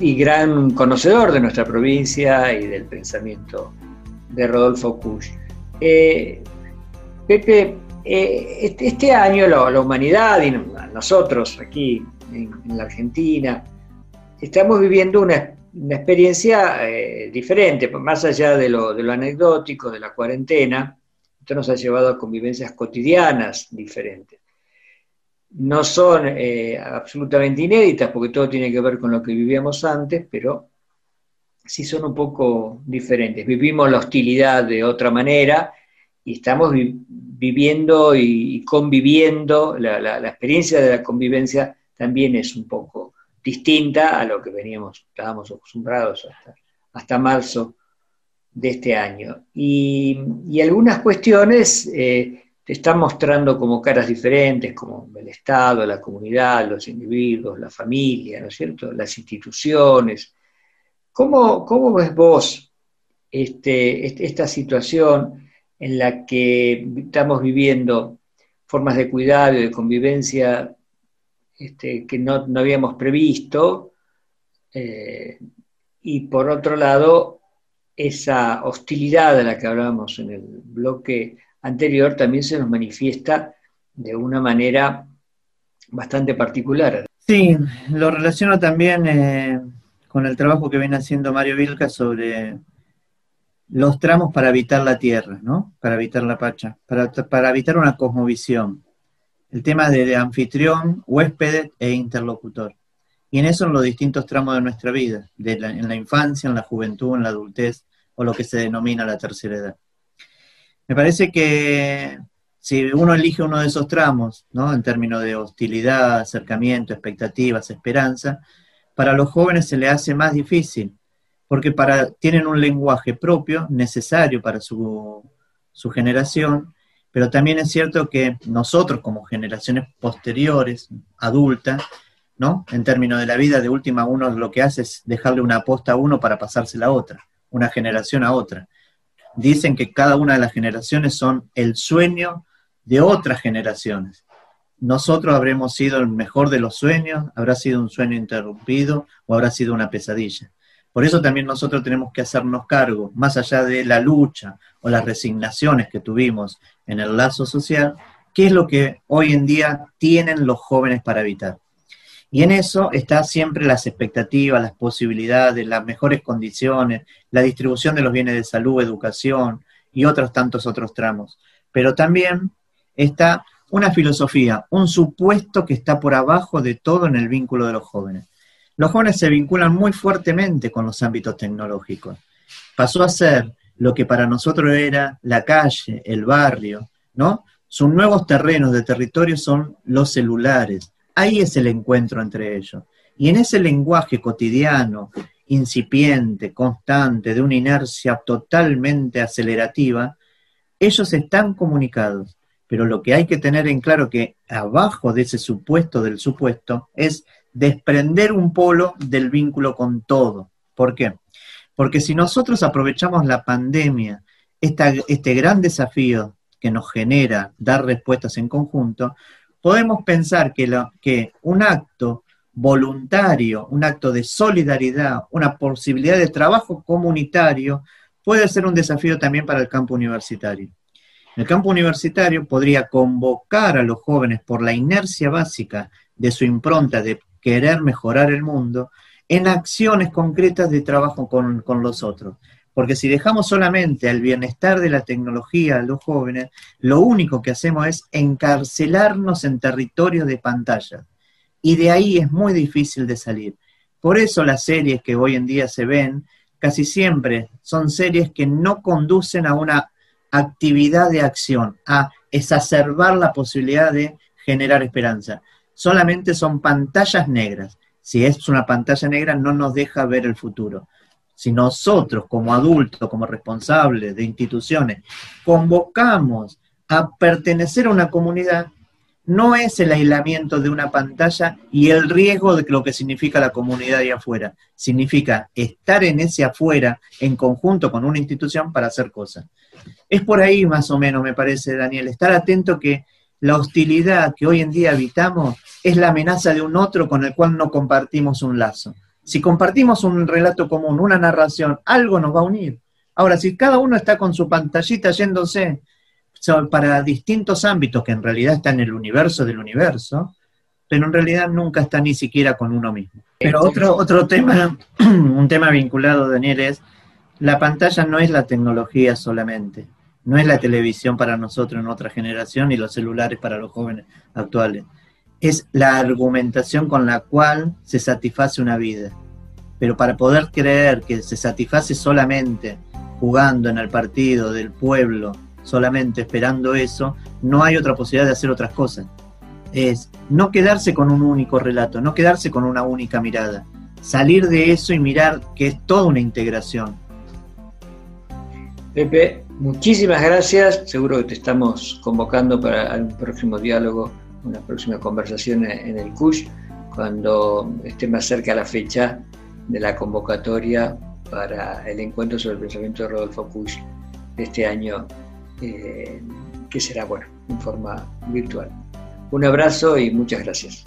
y gran conocedor de nuestra provincia y del pensamiento de Rodolfo Kusch. Eh, Pepe, eh, este, este año la, la humanidad y nosotros aquí en, en la Argentina, estamos viviendo una, experiencia eh, diferente, más allá de lo, anecdótico, de la cuarentena, esto nos ha llevado a convivencias cotidianas diferentes. No son eh, absolutamente inéditas porque todo tiene que ver con lo que vivíamos antes, pero sí son un poco diferentes. Vivimos la hostilidad de otra manera y estamos vi viviendo y, conviviendo, la, la experiencia de la convivencia también es un poco distinta a lo que veníamos, estábamos acostumbrados hasta, hasta marzo de este año. Y, algunas cuestiones eh, te están mostrando como caras diferentes, como el Estado, la comunidad, los individuos, la familia, ¿no es cierto? Las instituciones. ¿Cómo, cómo ves vos este, este, esta situación en la que estamos viviendo formas de cuidado y de convivencia este, que no, no, habíamos previsto, eh, y por otro lado, esa hostilidad de la que hablábamos en el bloque anterior también se nos manifiesta de una manera bastante particular. Sí, lo relaciono también eh, con el trabajo que viene haciendo Mario Vilca sobre los tramos para habitar la tierra, ¿no? Para habitar la pacha, para, para habitar una cosmovisión. El tema de, anfitrión, huésped e interlocutor. Y en eso en los distintos tramos de nuestra vida, en la infancia, en la juventud, en la adultez, o lo que se denomina la tercera edad. Me parece que si uno elige uno de esos tramos, ¿no? En términos de hostilidad, acercamiento, expectativas, esperanza, para los jóvenes se le hace más difícil, porque para, tienen un lenguaje propio, necesario para su, su generación, pero también es cierto que nosotros como generaciones posteriores, adultas, ¿no? En términos de la vida, de última uno lo que hace es dejarle una aposta a uno para pasársela a otra, una generación a otra. Dicen que cada una de las generaciones son el sueño de otras generaciones. Nosotros habremos sido el mejor de los sueños, habrá sido un sueño interrumpido o habrá sido una pesadilla. Por eso también nosotros tenemos que hacernos cargo, más allá de la lucha o las resignaciones que tuvimos en el lazo social, qué es lo que hoy en día tienen los jóvenes para evitar. Y en eso está siempre las expectativas, las posibilidades, las mejores condiciones, la distribución de los bienes de salud, educación y otros tantos otros tramos. Pero también está una filosofía, un supuesto que está por abajo de todo en el vínculo de los jóvenes. Los jóvenes se vinculan muy fuertemente con los ámbitos tecnológicos. Pasó a ser lo que para nosotros era la calle, el barrio, ¿no? Sus nuevos terrenos de territorio son los celulares. Ahí es el encuentro entre ellos. Y en ese lenguaje cotidiano, incipiente, constante, de una inercia totalmente acelerativa, ellos están comunicados. Pero lo que hay que tener en claro que abajo de ese supuesto del supuesto es desprender un polo del vínculo con todo. ¿Por qué? Porque si nosotros aprovechamos la pandemia, este gran desafío que nos genera dar respuestas en conjunto, podemos pensar que, lo, que un acto voluntario, un acto de solidaridad, una posibilidad de trabajo comunitario, puede ser un desafío también para el campo universitario. El campo universitario podría convocar a los jóvenes por la inercia básica de su impronta de querer mejorar el mundo en acciones concretas de trabajo con, los otros. Porque si dejamos solamente al bienestar de la tecnología a los jóvenes, lo único que hacemos es encarcelarnos en territorios de pantalla. Y de ahí es muy difícil de salir. Por eso las series que hoy en día se ven, casi siempre son series que no conducen a una actividad de acción, a exacerbar la posibilidad de generar esperanza. Solamente son pantallas negras. Si es una pantalla negra, no nos deja ver el futuro. Si nosotros, como adultos, como responsables de instituciones, convocamos a pertenecer a una comunidad, no es el aislamiento de una pantalla y el riesgo de lo que significa la comunidad ahí afuera. Significa estar en ese afuera en conjunto con una institución para hacer cosas. Es por ahí más o menos, me parece, Daniel, estar atento que la hostilidad que hoy en día habitamos es la amenaza de un otro con el cual no compartimos un lazo. Si compartimos un relato común, una narración, algo nos va a unir. Ahora, si cada uno está con su pantallita yéndose para distintos ámbitos que en realidad están en el universo del universo, pero en realidad nunca está ni siquiera con uno mismo. Pero otro, otro tema, un tema vinculado, Daniel, es la pantalla no es la tecnología solamente, no es la televisión para nosotros en otra generación y los celulares para los jóvenes actuales. Es la argumentación con la cual se satisface una vida. Pero para poder creer que se satisface solamente jugando en el partido del pueblo, solamente esperando eso, no hay otra posibilidad de hacer otras cosas. Es no quedarse con un único relato, no quedarse con una única mirada, salir de eso y mirar que es toda una integración. Pepe, muchísimas gracias. Seguro que te estamos convocando para un próximo diálogo, una próxima conversación en el CUSH, cuando esté más cerca la fecha de la convocatoria para el encuentro sobre el pensamiento de Rodolfo Push de este año, eh, que será, bueno, en forma virtual. Un abrazo y muchas gracias.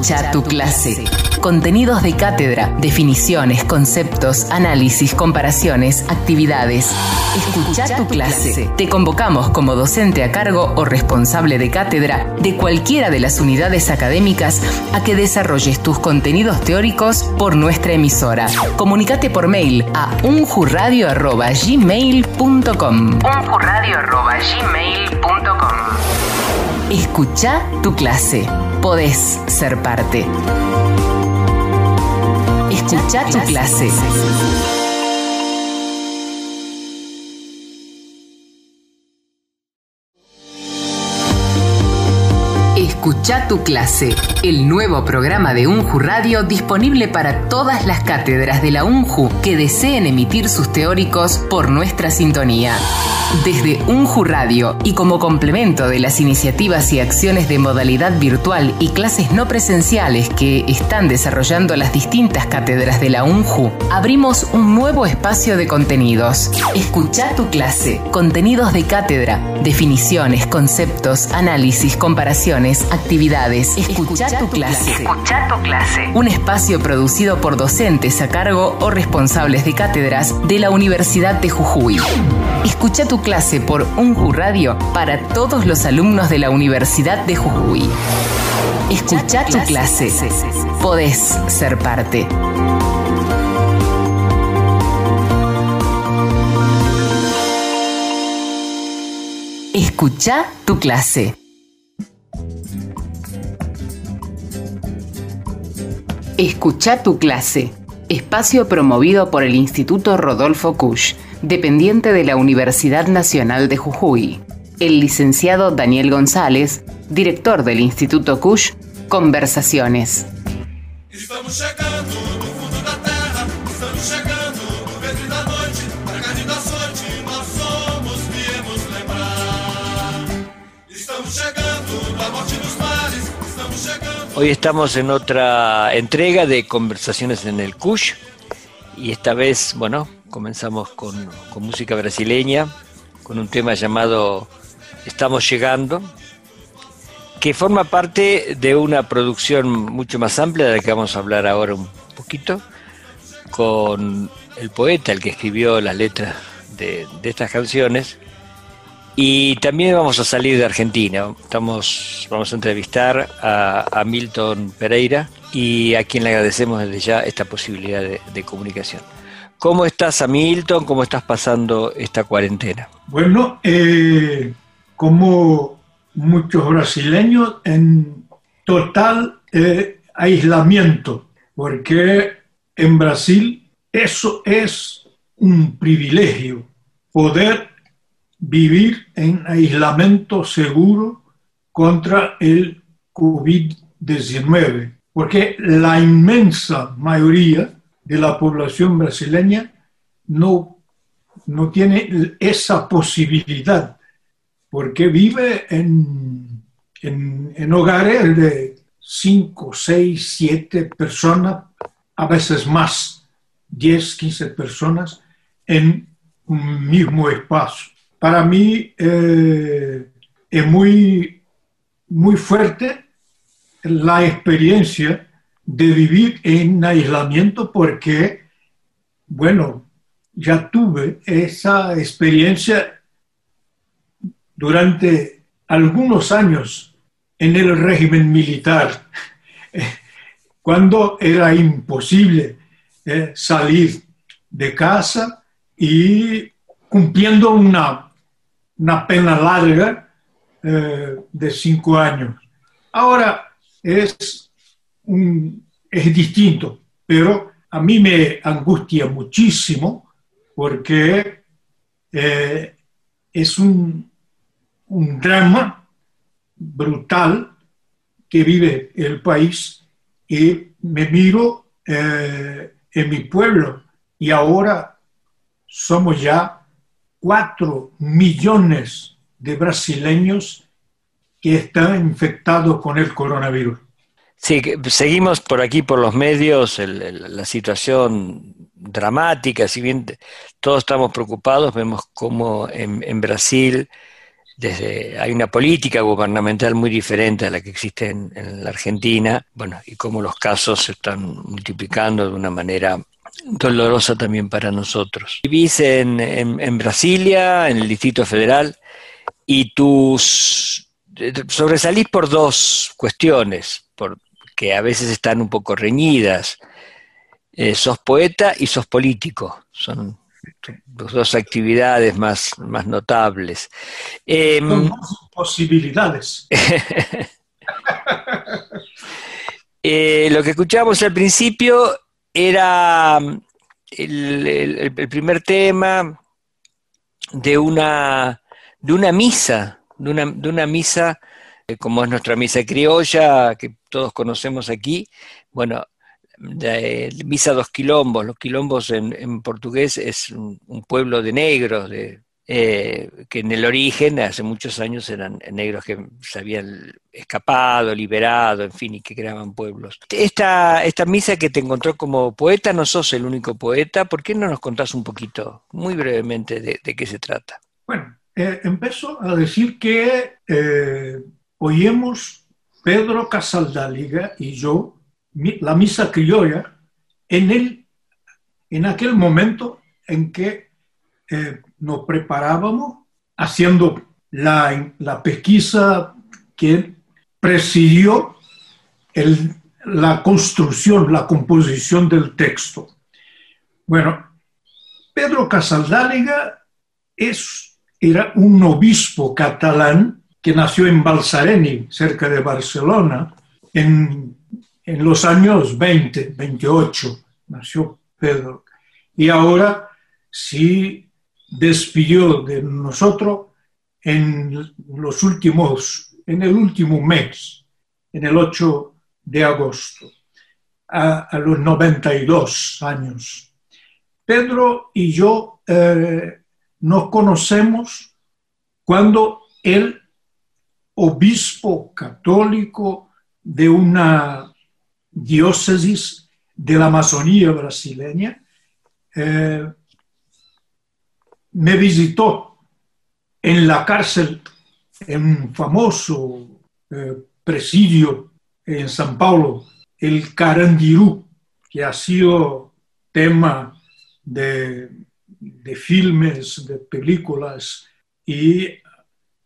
Escucha tu clase. contenidos de cátedra, definiciones, conceptos, análisis, comparaciones, actividades. Escucha tu clase. Te convocamos como docente a cargo o responsable de cátedra de cualquiera de las unidades académicas a que desarrolles tus contenidos teóricos por nuestra emisora. Comunicate por mail a unjurradio.gmail.com unjurradio.gmail.com Escucha tu clase. Podés ser parte. Escucha tu clase. Escucha tu clase, el nuevo programa de UNJU Radio disponible para todas las cátedras de la UNJU que deseen emitir sus teóricos por nuestra sintonía. Desde UNJU Radio y como complemento de las iniciativas y acciones de modalidad virtual y clases no presenciales que están desarrollando las distintas cátedras de la UNJU, abrimos un nuevo espacio de contenidos. Escucha tu clase, contenidos de cátedra, definiciones, conceptos, análisis, comparaciones, actividades. Escucha tu clase. Escucha tu clase. Un espacio producido por docentes a cargo o responsables de cátedras de la Universidad de Jujuy. Escucha tu clase por UNJU Radio para todos los alumnos de la Universidad de Jujuy. Escucha tu clase. Podés ser parte. Escucha tu clase. Escucha tu clase. Espacio promovido por el Instituto Rodolfo Kusch, dependiente de la Universidad Nacional de Jujuy. El licenciado Daniel González, director del Instituto Kusch, Conversaciones. Estamos chegando Hoy estamos en otra entrega de Conversaciones en el Kush y esta vez, bueno, comenzamos con, música brasileña, con un tema llamado Estamos llegando, que forma parte de una producción mucho más amplia de la que vamos a hablar ahora un poquito, con el poeta, el que escribió las letras de estas canciones. Y también vamos a salir de Argentina. Estamos, vamos a entrevistar a, a Milton Pereira y a quien le agradecemos desde ya esta posibilidad de, de comunicación. ¿Cómo estás, Milton? ¿Cómo estás pasando esta cuarentena? Bueno, eh, como muchos brasileños, en total eh, aislamiento, porque en Brasil eso es un privilegio, poder vivir en aislamiento seguro contra el COVID-19, porque la inmensa mayoría de la población brasileña no, no tiene esa posibilidad, porque vive en, en, en hogares de 5, 6, 7 personas, a veces más, 10, 15 personas en un mismo espacio. Para mí eh, es muy, muy fuerte la experiencia de vivir en aislamiento porque, bueno, ya tuve esa experiencia durante algunos años en el régimen militar, cuando era imposible eh, salir de casa y cumpliendo una, una pena larga eh, de cinco años. Ahora es, un, es distinto, pero a mí me angustia muchísimo porque eh, es un, drama brutal que vive el país y me miro eh, en mi pueblo y ahora somos ya cuatro millones de brasileños que están infectados con el coronavirus. Sí, seguimos por aquí, por los medios, la situación dramática, si bien todos estamos preocupados, vemos cómo en, en Brasil desde hay una política gubernamental muy diferente a la que existe en, la Argentina, bueno, y cómo los casos se están multiplicando de una manera dolorosa también para nosotros. Vivís en, en, Brasilia, en el Distrito Federal, y tus sobresalís por dos cuestiones, por, que a veces están un poco reñidas. Eh, sos poeta y sos político, son dos actividades más, más notables. Em, posibilidades. Eh, lo que escuchábamos al principio era mm, el, primer tema de una, de una misa, de una, de una misa, eh, como es nuestra misa criolla, que todos conocemos aquí. Bueno, de Misa dos Quilombos. Los Quilombos en, portugués es un, pueblo de negros, de, eh, que en el origen, hace muchos años, eran negros que se habían escapado, liberado, en fin, y que creaban pueblos. Esta, esta misa que te encontró como poeta, no sos el único poeta, ¿por qué no nos contás un poquito, muy brevemente, de, qué se trata? Bueno, eh, a decir que eh, oímos Pedro Casaldáliga y yo la misa criolla en, el, en aquel momento en que eh, nos preparábamos haciendo la, la, pesquisa que presidió el, la construcción, la composición del texto. Bueno, Pedro Casaldáliga es, era un obispo catalán que nació en Balsareni, cerca de Barcelona, en en los años 20, 28, nació Pedro. Y ahora sí despidió de nosotros en los últimos, en el último mes, en el 8 de agosto, a, los 92 años. Pedro y yo eh, nos conocemos cuando el obispo católico de una diócesis de la Amazonía brasileña, eh, me visitó en la cárcel, en un famoso eh, presidio en San Paulo, el Carandiru, que ha sido tema de, de filmes, de películas, y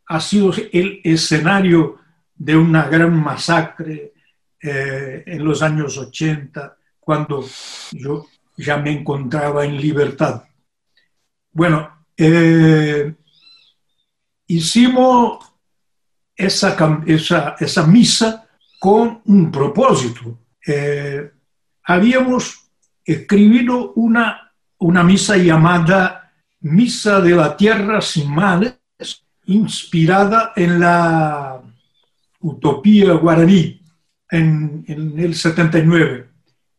ha sido el escenario de una gran masacre eh, en los años 80, cuando yo ya me encontraba en libertad. Bueno, eh, hicimos esa, esa, esa, misa con un propósito. Eh, habíamos escrito una, una misa llamada Misa de la Tierra sin Males, inspirada en la utopía guaraní en, el 79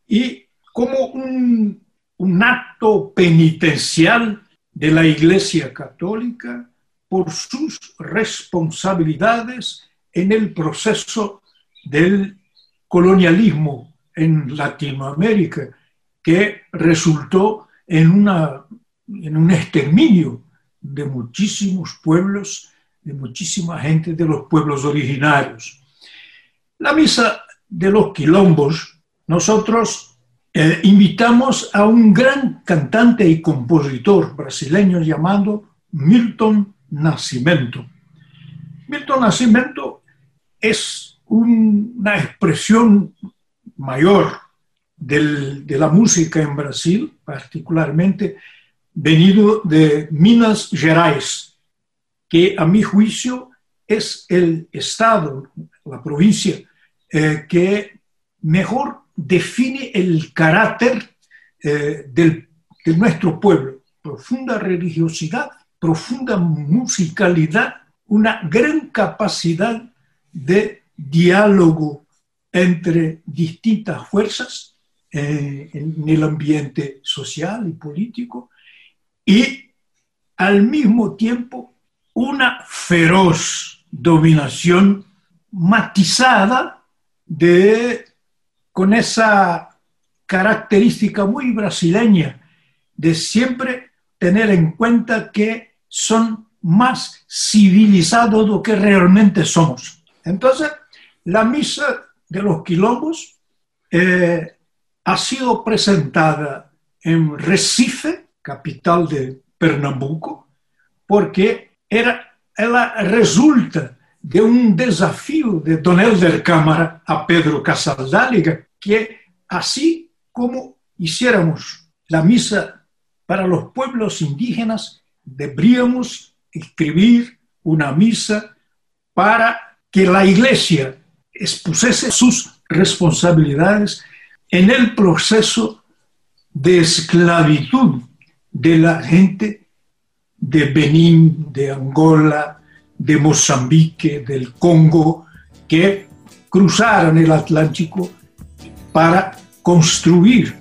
y como un, un acto penitencial de la Iglesia Católica por sus responsabilidades en el proceso del colonialismo en Latinoamérica, que resultó en, una, en un exterminio de muchísimos pueblos, de muchísima gente de los pueblos originarios. La misa de los quilombos, nosotros eh, invitamos a un gran cantante y compositor brasileño llamado Milton Nascimento. Milton Nascimento es una expresión mayor de la música en Brasil, particularmente venido de Minas Gerais, que a mi juicio es el estado, la provincia eh, que mejor define el carácter eh, de nuestro pueblo. Profunda religiosidad, profunda musicalidad, una gran capacidad de diálogo entre distintas fuerzas eh, en el ambiente social y político y al mismo tiempo una feroz dominación matizada de, con esa característica muy brasileña de siempre tener en cuenta que son más civilizados de lo que realmente somos. Entonces, la misa de los quilombos eh, ha sido presentada en Recife, capital de Pernambuco, porque era, ela resulta de un desafío de Don Helder Cámara a Pedro Casaldáliga, que así como hiciéramos la misa para los pueblos indígenas, deberíamos escribir una misa para que la iglesia expusiese sus responsabilidades en el proceso de esclavitud de la gente de Benín, de Angola, de Mozambique, del Congo, que cruzaron el Atlántico para construir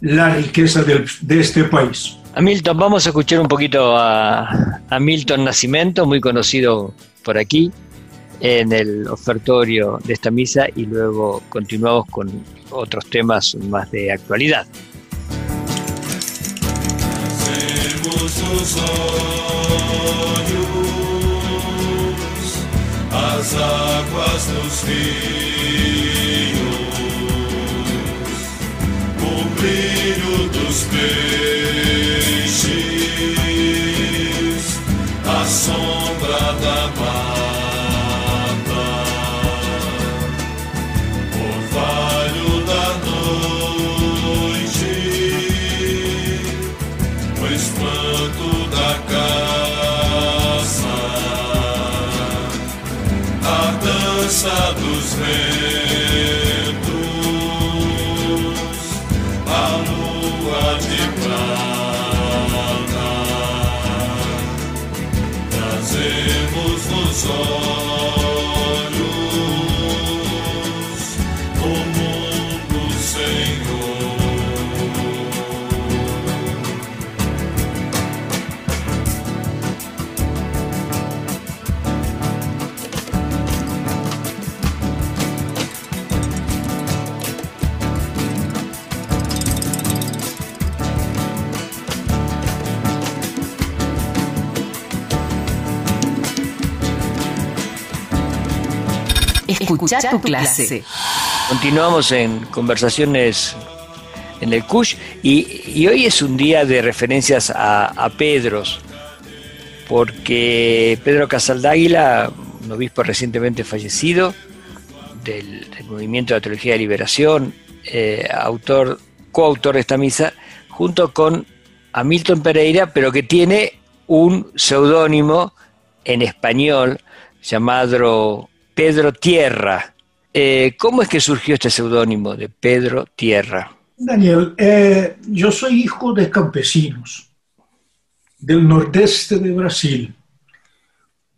la riqueza del- de este país. A Milton, vamos a escuchar un poquito a, a Milton Nacimiento, muy conocido por aquí, en el ofertorio de esta misa y luego continuamos con otros temas más de actualidad. As águas dos rios, o brilho dos peixes, a sombra da mata, Escucha tu clase. Continuamos en conversaciones en el CUSH y, y hoy es un día de referencias a, a Pedros, porque Pedro Casaldáguila, un obispo recientemente fallecido del, del movimiento de la Teología de Liberación, eh, autor, coautor de esta misa, junto con Hamilton Pereira, pero que tiene un seudónimo en español llamado Pedro Tierra. Eh, ¿Cómo es que surgió este seudónimo de Pedro Tierra? Daniel, eh, yo soy hijo de campesinos del nordeste de Brasil,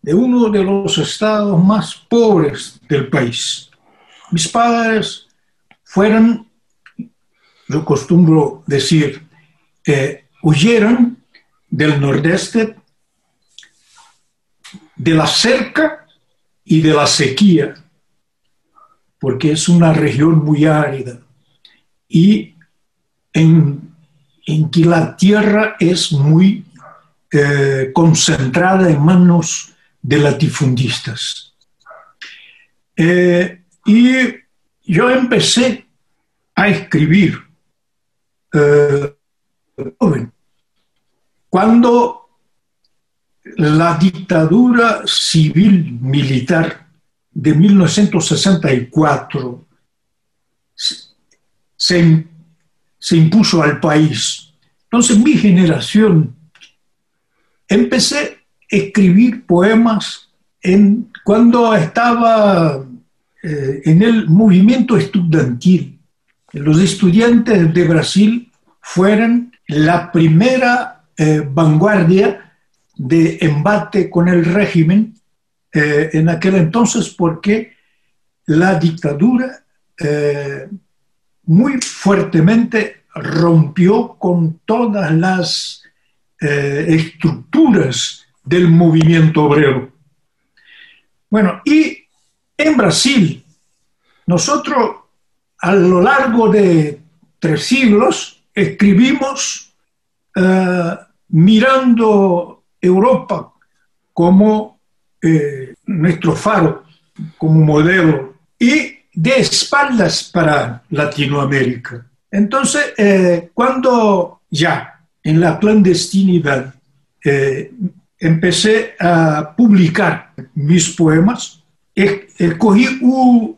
de uno de los estados más pobres del país. Mis padres fueron, yo costumbro decir, eh, huyeron del nordeste de la cerca y de la sequía, porque es una región muy árida y en, en que la tierra es muy eh, concentrada en manos de latifundistas. Eh, y yo empecé a escribir eh, cuando la dictadura civil militar de 1964 se, se impuso al país. Entonces mi generación empecé a escribir poemas cuando estaba eh, en el movimiento estudiantil. Los estudiantes de Brasil fueron la primera eh, vanguardia de embate con el régimen eh, en aquel entonces porque la dictadura eh, muy fuertemente rompió con todas las eh, estructuras del movimiento obrero. Bueno, y en Brasil, nosotros a lo largo de tres siglos escribimos mirando Europa como eh, nuestro faro, como modelo, y de espaldas para Latinoamérica. Entonces, eh, cuando ya en la clandestinidad eh, empecé a publicar mis poemas, escogí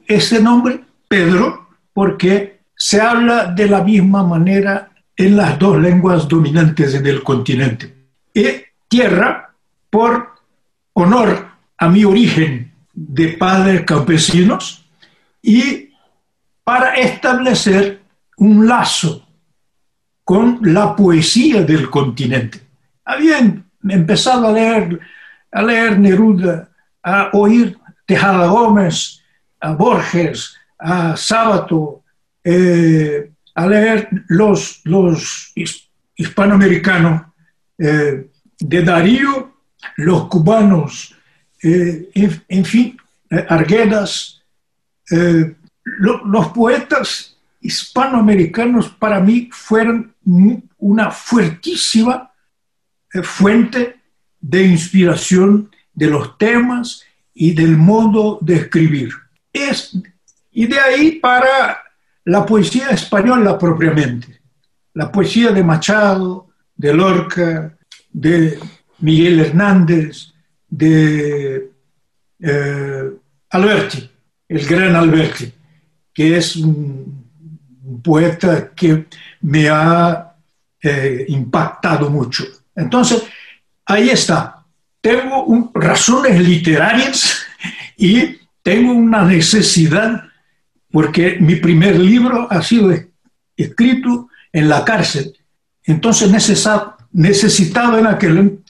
ese nombre, Pedro, porque se habla de la misma manera en las dos lenguas dominantes en el continente. Tierra, por honor a mi origen de padres campesinos y para establecer un lazo con la poesía del continente. Había empezado a leer, a leer Neruda, a oír Tejada Gómez, a Borges, a Sábato, eh, a leer los, los hispanoamericanos eh, de Darío, los cubanos, eh, en, fin, Arguedas, los poetas hispanoamericanos para mí fueron una fuertísima fuente de inspiración de los temas y del modo de escribir. Es, y de ahí para la poesía española propiamente, la poesía de Machado, de Lorca, de Miguel Hernández, de eh, Alberti, el gran Alberti, que es un, poeta que me ha eh, impactado mucho. Entonces, ahí está tengo razones literarias y tengo una necesidad, porque mi primer libro ha sido escrito en la cárcel. Entonces necesitaba en aquel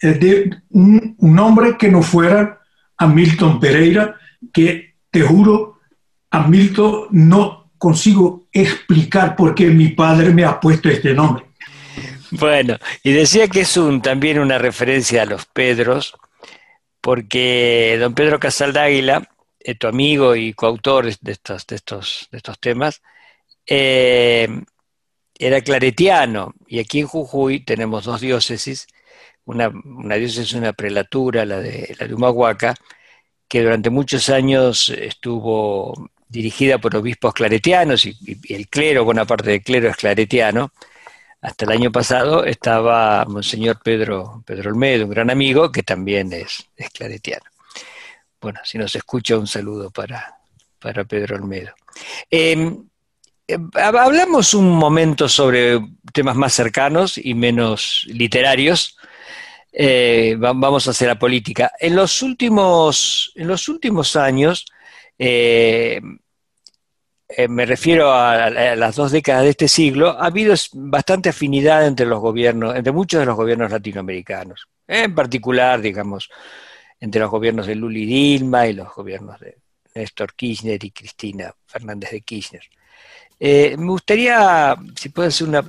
eh, de un, un, hombre que no fuera a Milton Pereira, que te juro, a Milton no consigo explicar por qué mi padre me ha puesto este nombre. Bueno, y decía que es también una referencia a los Pedros, porque don Pedro Casaldáguila, eh, tu amigo y coautor de estos, de estos, de estos temas, eh, era claretiano, y aquí en Jujuy tenemos dos diócesis, una, una diócesis, una prelatura, la de, la de Humahuaca, que durante muchos años estuvo dirigida por obispos claretianos, y, el clero, buena parte del clero es claretiano, hasta el año pasado estaba Monseñor Pedro, Pedro Olmedo, un gran amigo que también es, claretiano. Bueno, si nos escucha, un saludo para, para Pedro Olmedo. Em, hablamos un momento sobre temas más cercanos y menos literarios. Eh, vamos a hacer la política. En los últimos, en los últimos años, eh, eh, me refiero a, las dos décadas de este siglo, ha habido bastante afinidad entre los gobiernos, entre muchos de los gobiernos latinoamericanos, en particular, digamos, entre los gobiernos de Luli Dilma y los gobiernos de Néstor Kirchner y Cristina Fernández de Kirchner. Eh, me gustaría, si puede hacer una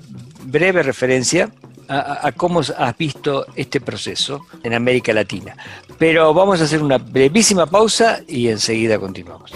breve referencia a, cómo has visto este proceso en América Latina. Pero vamos a hacer una brevísima pausa y enseguida continuamos.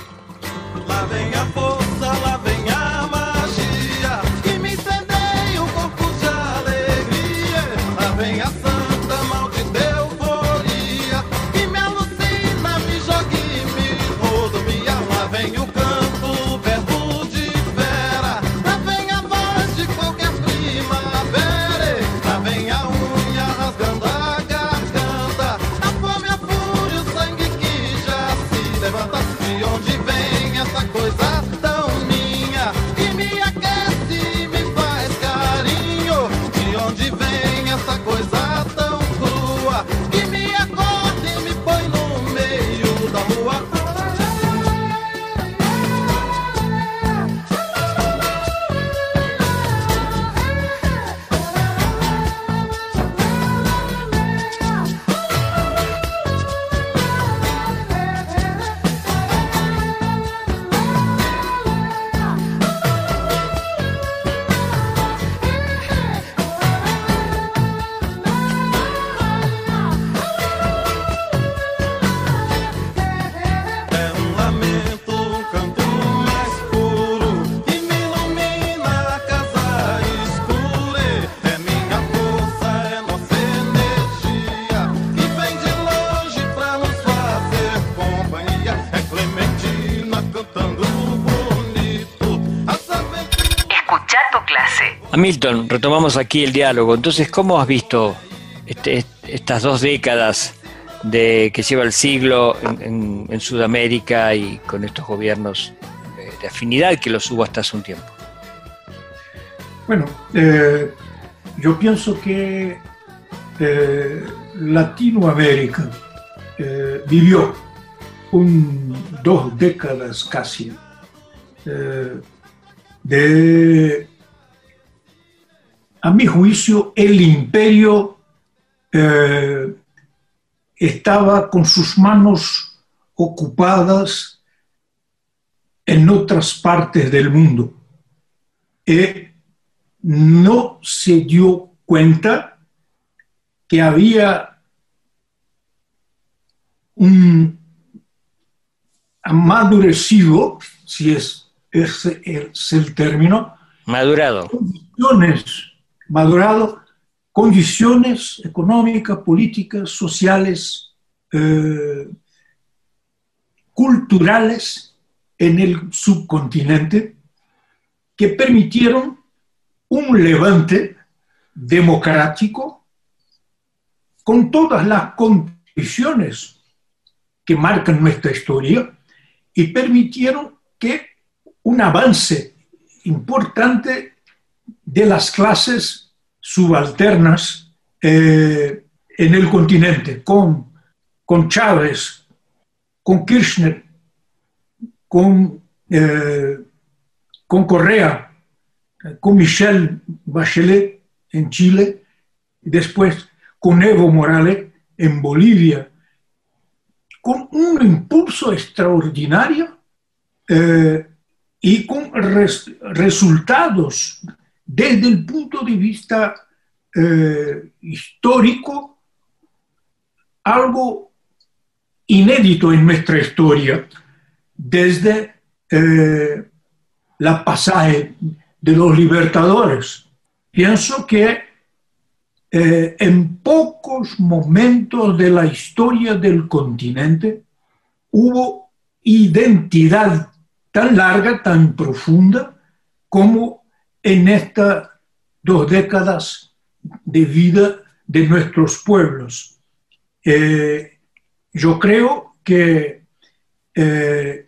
Hamilton, retomamos aquí el diálogo. Entonces, ¿cómo has visto este, estas dos décadas de que lleva el siglo en, Sudamérica y con estos gobiernos de afinidad que los hubo hasta hace un tiempo? Bueno, eh, yo pienso que eh, Latinoamérica eh, vivió un, dos décadas casi de, a mi juicio, el imperio estaba con sus manos ocupadas en otras partes del mundo. Y no se dio cuenta que había un amadurecido, si es, ese es el término, madurado. Condiciones, madurado, condiciones económicas, políticas, sociales, eh, culturales en el subcontinente que permitieron un levante democrático con todas las condiciones que marcan nuestra historia y permitieron que un avance importante de las clases subalternas eh, en el continente, con, con Chávez, con Kirchner, con, eh, con Correa, con Michelle Bachelet en Chile, después con Evo Morales en Bolivia, con un impulso extraordinario eh, y con resultados desde el punto de vista eh, histórico, algo inédito en nuestra historia, desde eh, la pasaje de los libertadores. Pienso que eh, en pocos momentos de la historia del continente hubo identidad tan larga, tan profunda, como en estas dos décadas de vida de nuestros pueblos. Eh, yo creo que eh,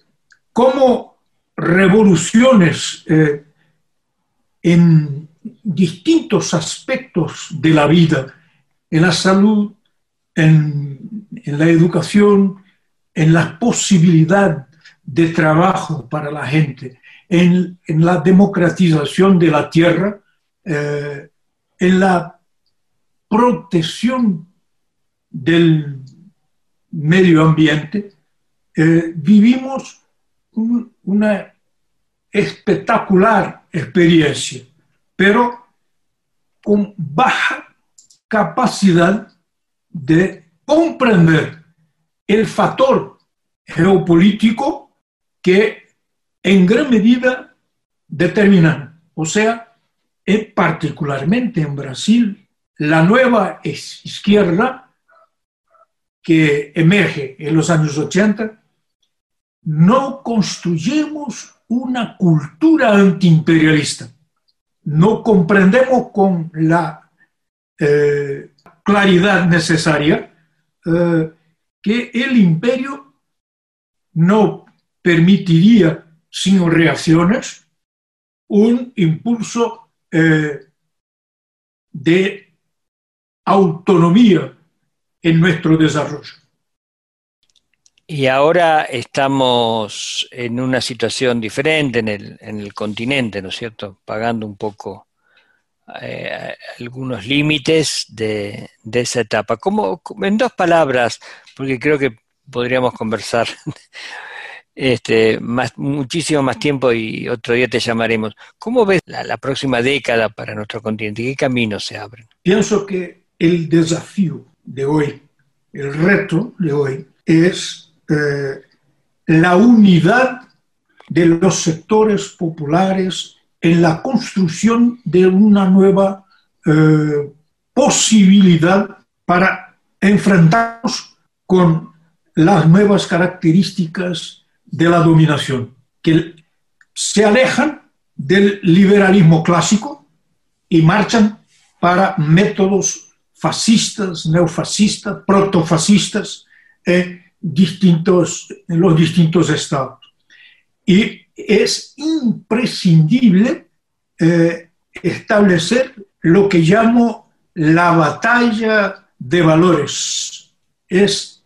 como revoluciones en distintos aspectos de la vida, en la salud, en, la educación, en la posibilidad de trabajo para la gente, en, la democratización de la tierra, eh, en la protección del medio ambiente, eh, vivimos una espectacular experiencia, pero con baja capacidad de comprender el factor geopolítico que en gran medida determinan, o sea, particularmente en Brasil, la nueva izquierda que emerge en los años 80, no construyemos una cultura antiimperialista. No comprendemos con la eh, claridad necesaria eh, que el imperio no permitiría sin reacciones un impulso eh, de autonomía en nuestro desarrollo. Y ahora estamos en una situación diferente en el, en el continente, ¿no es cierto? Pagando un poco eh, algunos límites de, esa etapa. ¿Cómo, en dos palabras, porque creo que podríamos conversar este, más, muchísimo más tiempo y otro día te llamaremos. ¿Cómo ves la, próxima década para nuestro continente? ¿Qué caminos se abren? Pienso que el desafío de hoy, el reto de hoy, es eh, la unidad de los sectores populares en la construcción de una nueva eh, posibilidad para enfrentarnos con las nuevas características de la dominación, que se alejan del liberalismo clásico y marchan para métodos fascistas, neofascistas, protofascistas en, distintos, en los distintos estados. Y es imprescindible eh, establecer lo que llamo la batalla de valores. Es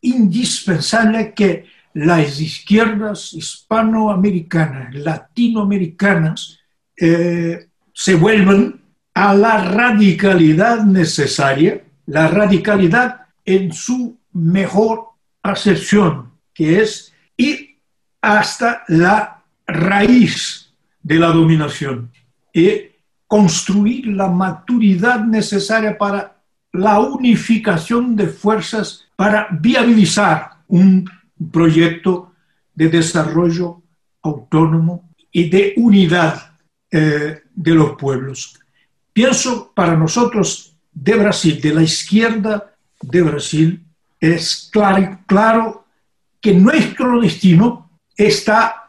indispensable que las izquierdas hispanoamericanas, latinoamericanas, eh, se vuelvan a la radicalidad necesaria, la radicalidad en su mejor acepción, que es ir hasta la raíz de la dominación y construir la maturidad necesaria para la unificación de fuerzas para viabilizar un proyecto de desarrollo autónomo y de unidad eh, de los pueblos. Pienso para nosotros de Brasil, de la izquierda de Brasil, es claro, claro que nuestro destino está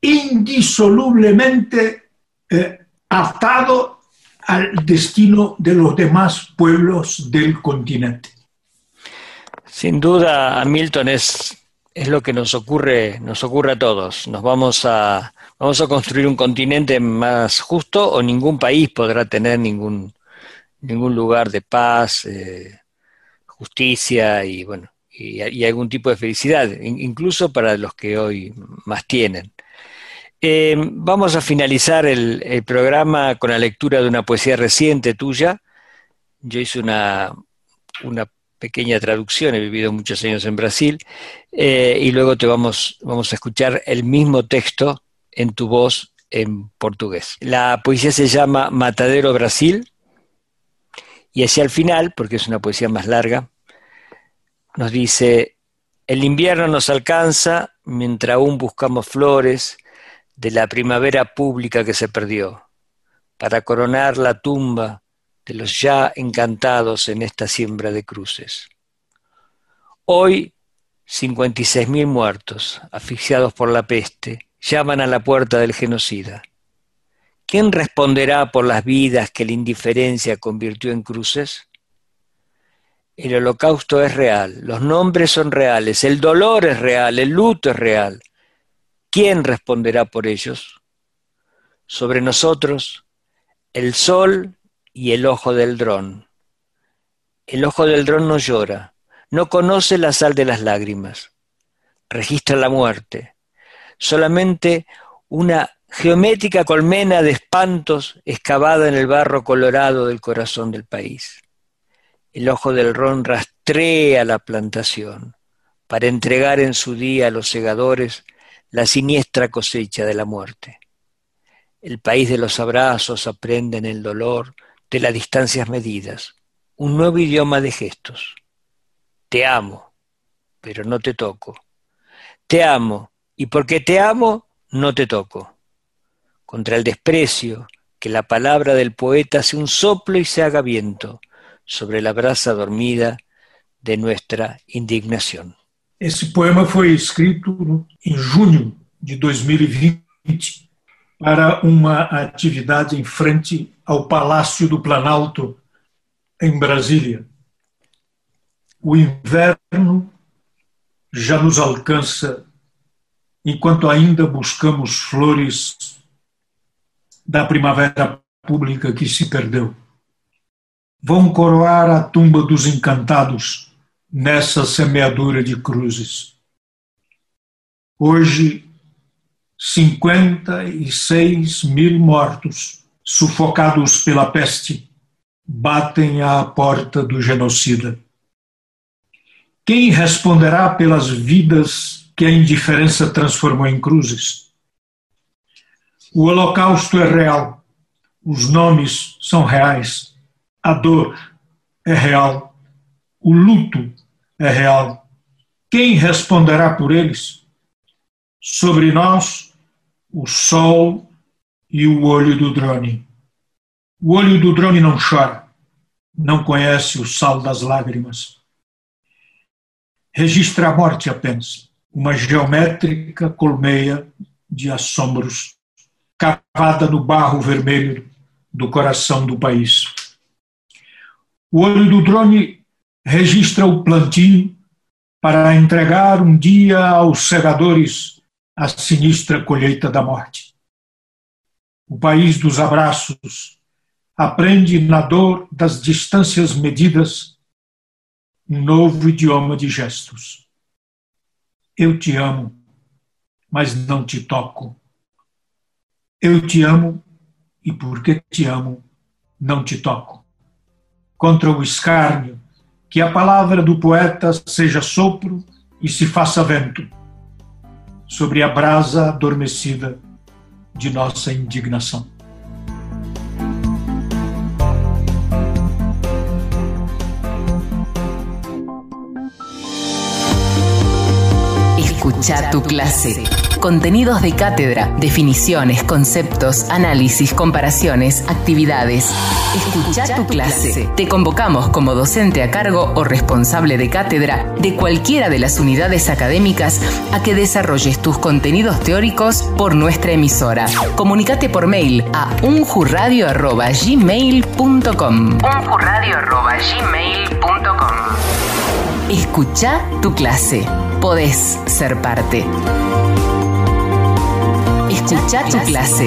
indisolublemente eh, atado al destino de los demás pueblos del continente. Sin duda, Milton, es, es lo que nos ocurre, nos ocurre a todos. Nos vamos a, vamos a construir un continente más justo o ningún país podrá tener ningún, ningún lugar de paz, eh, justicia y bueno, y, algún tipo de felicidad, incluso para los que hoy más tienen. Eh, vamos a finalizar el, programa con la lectura de una poesía reciente tuya. Yo hice una, una pequeña traducción, he vivido muchos años en Brasil, eh, y luego te vamos, vamos a escuchar el mismo texto en tu voz en portugués. La poesía se llama Matadero Brasil y hacia el final, porque es una poesía más larga, nos dice, el invierno nos alcanza mientras aún buscamos flores de la primavera pública que se perdió, para coronar la tumba de los ya encantados en esta siembra de cruces. Hoy, 56.000 muertos, asfixiados por la peste, llaman a la puerta del genocida. ¿Quién responderá por las vidas que la indiferencia convirtió en cruces? El holocausto es real, los nombres son reales, el dolor es real, el luto es real. ¿Quién responderá por ellos? Sobre nosotros, el sol y el ojo del dron. El ojo del dron no llora, no conoce la sal de las lágrimas, registra la muerte, solamente una geométrica colmena de espantos excavada en el barro colorado del corazón del país. El ojo del ron rastrea la plantación para entregar en su día a los segadores la siniestra cosecha de la muerte. El país de los abrazos aprende en el dolor de las distancias medidas, un nuevo idioma de gestos. Te amo, pero no te toco. Te amo, y porque te amo, no te toco. Contra el desprecio, que la palabra del poeta sea un soplo y se haga viento sobre la brasa dormida de nuestra indignación. Esse poema foi escrito em junho de 2020 para uma atividade em frente ao Palácio do Planalto, em Brasília. O inverno já nos alcança enquanto ainda buscamos flores da primavera pública que se perdeu. Vão coroar a tumba dos encantados nessa semeadura de cruzes. Hoje, 56 mil mortos, sufocados pela peste, batem à porta do genocida. Quem responderá pelas vidas que a indiferença transformou em cruzes. O holocausto é real, os nomes são reais, a dor é real, o luto é real. Quem responderá por eles? Sobre nós, o sol e o olho do drone. O olho do drone não chora, não conhece o sal das lágrimas. Registra a morte apenas uma geométrica colmeia de assombros, cavada no barro vermelho do coração do país. O olho do drone registra o plantio para entregar um dia aos segadores a sinistra colheita da morte. O país dos abraços aprende na dor das distâncias medidas um novo idioma de gestos. Eu te amo, mas não te toco. Eu te amo e porque te amo, não te toco. Contra o escárnio, que a palavra do poeta seja sopro e se faça vento sobre a brasa adormecida de nossa indignação. Escucha tu clase. Contenidos de cátedra, definiciones, conceptos, análisis, comparaciones, actividades. Escucha tu clase. Te convocamos como docente a cargo o responsable de cátedra de cualquiera de las unidades académicas a que desarrolles tus contenidos teóricos por nuestra emisora. Comunicate por mail a unjurradio.gmail.com unjurradio.gmail.com Escucha tu clase. Podés ser parte. Escucha tu clase.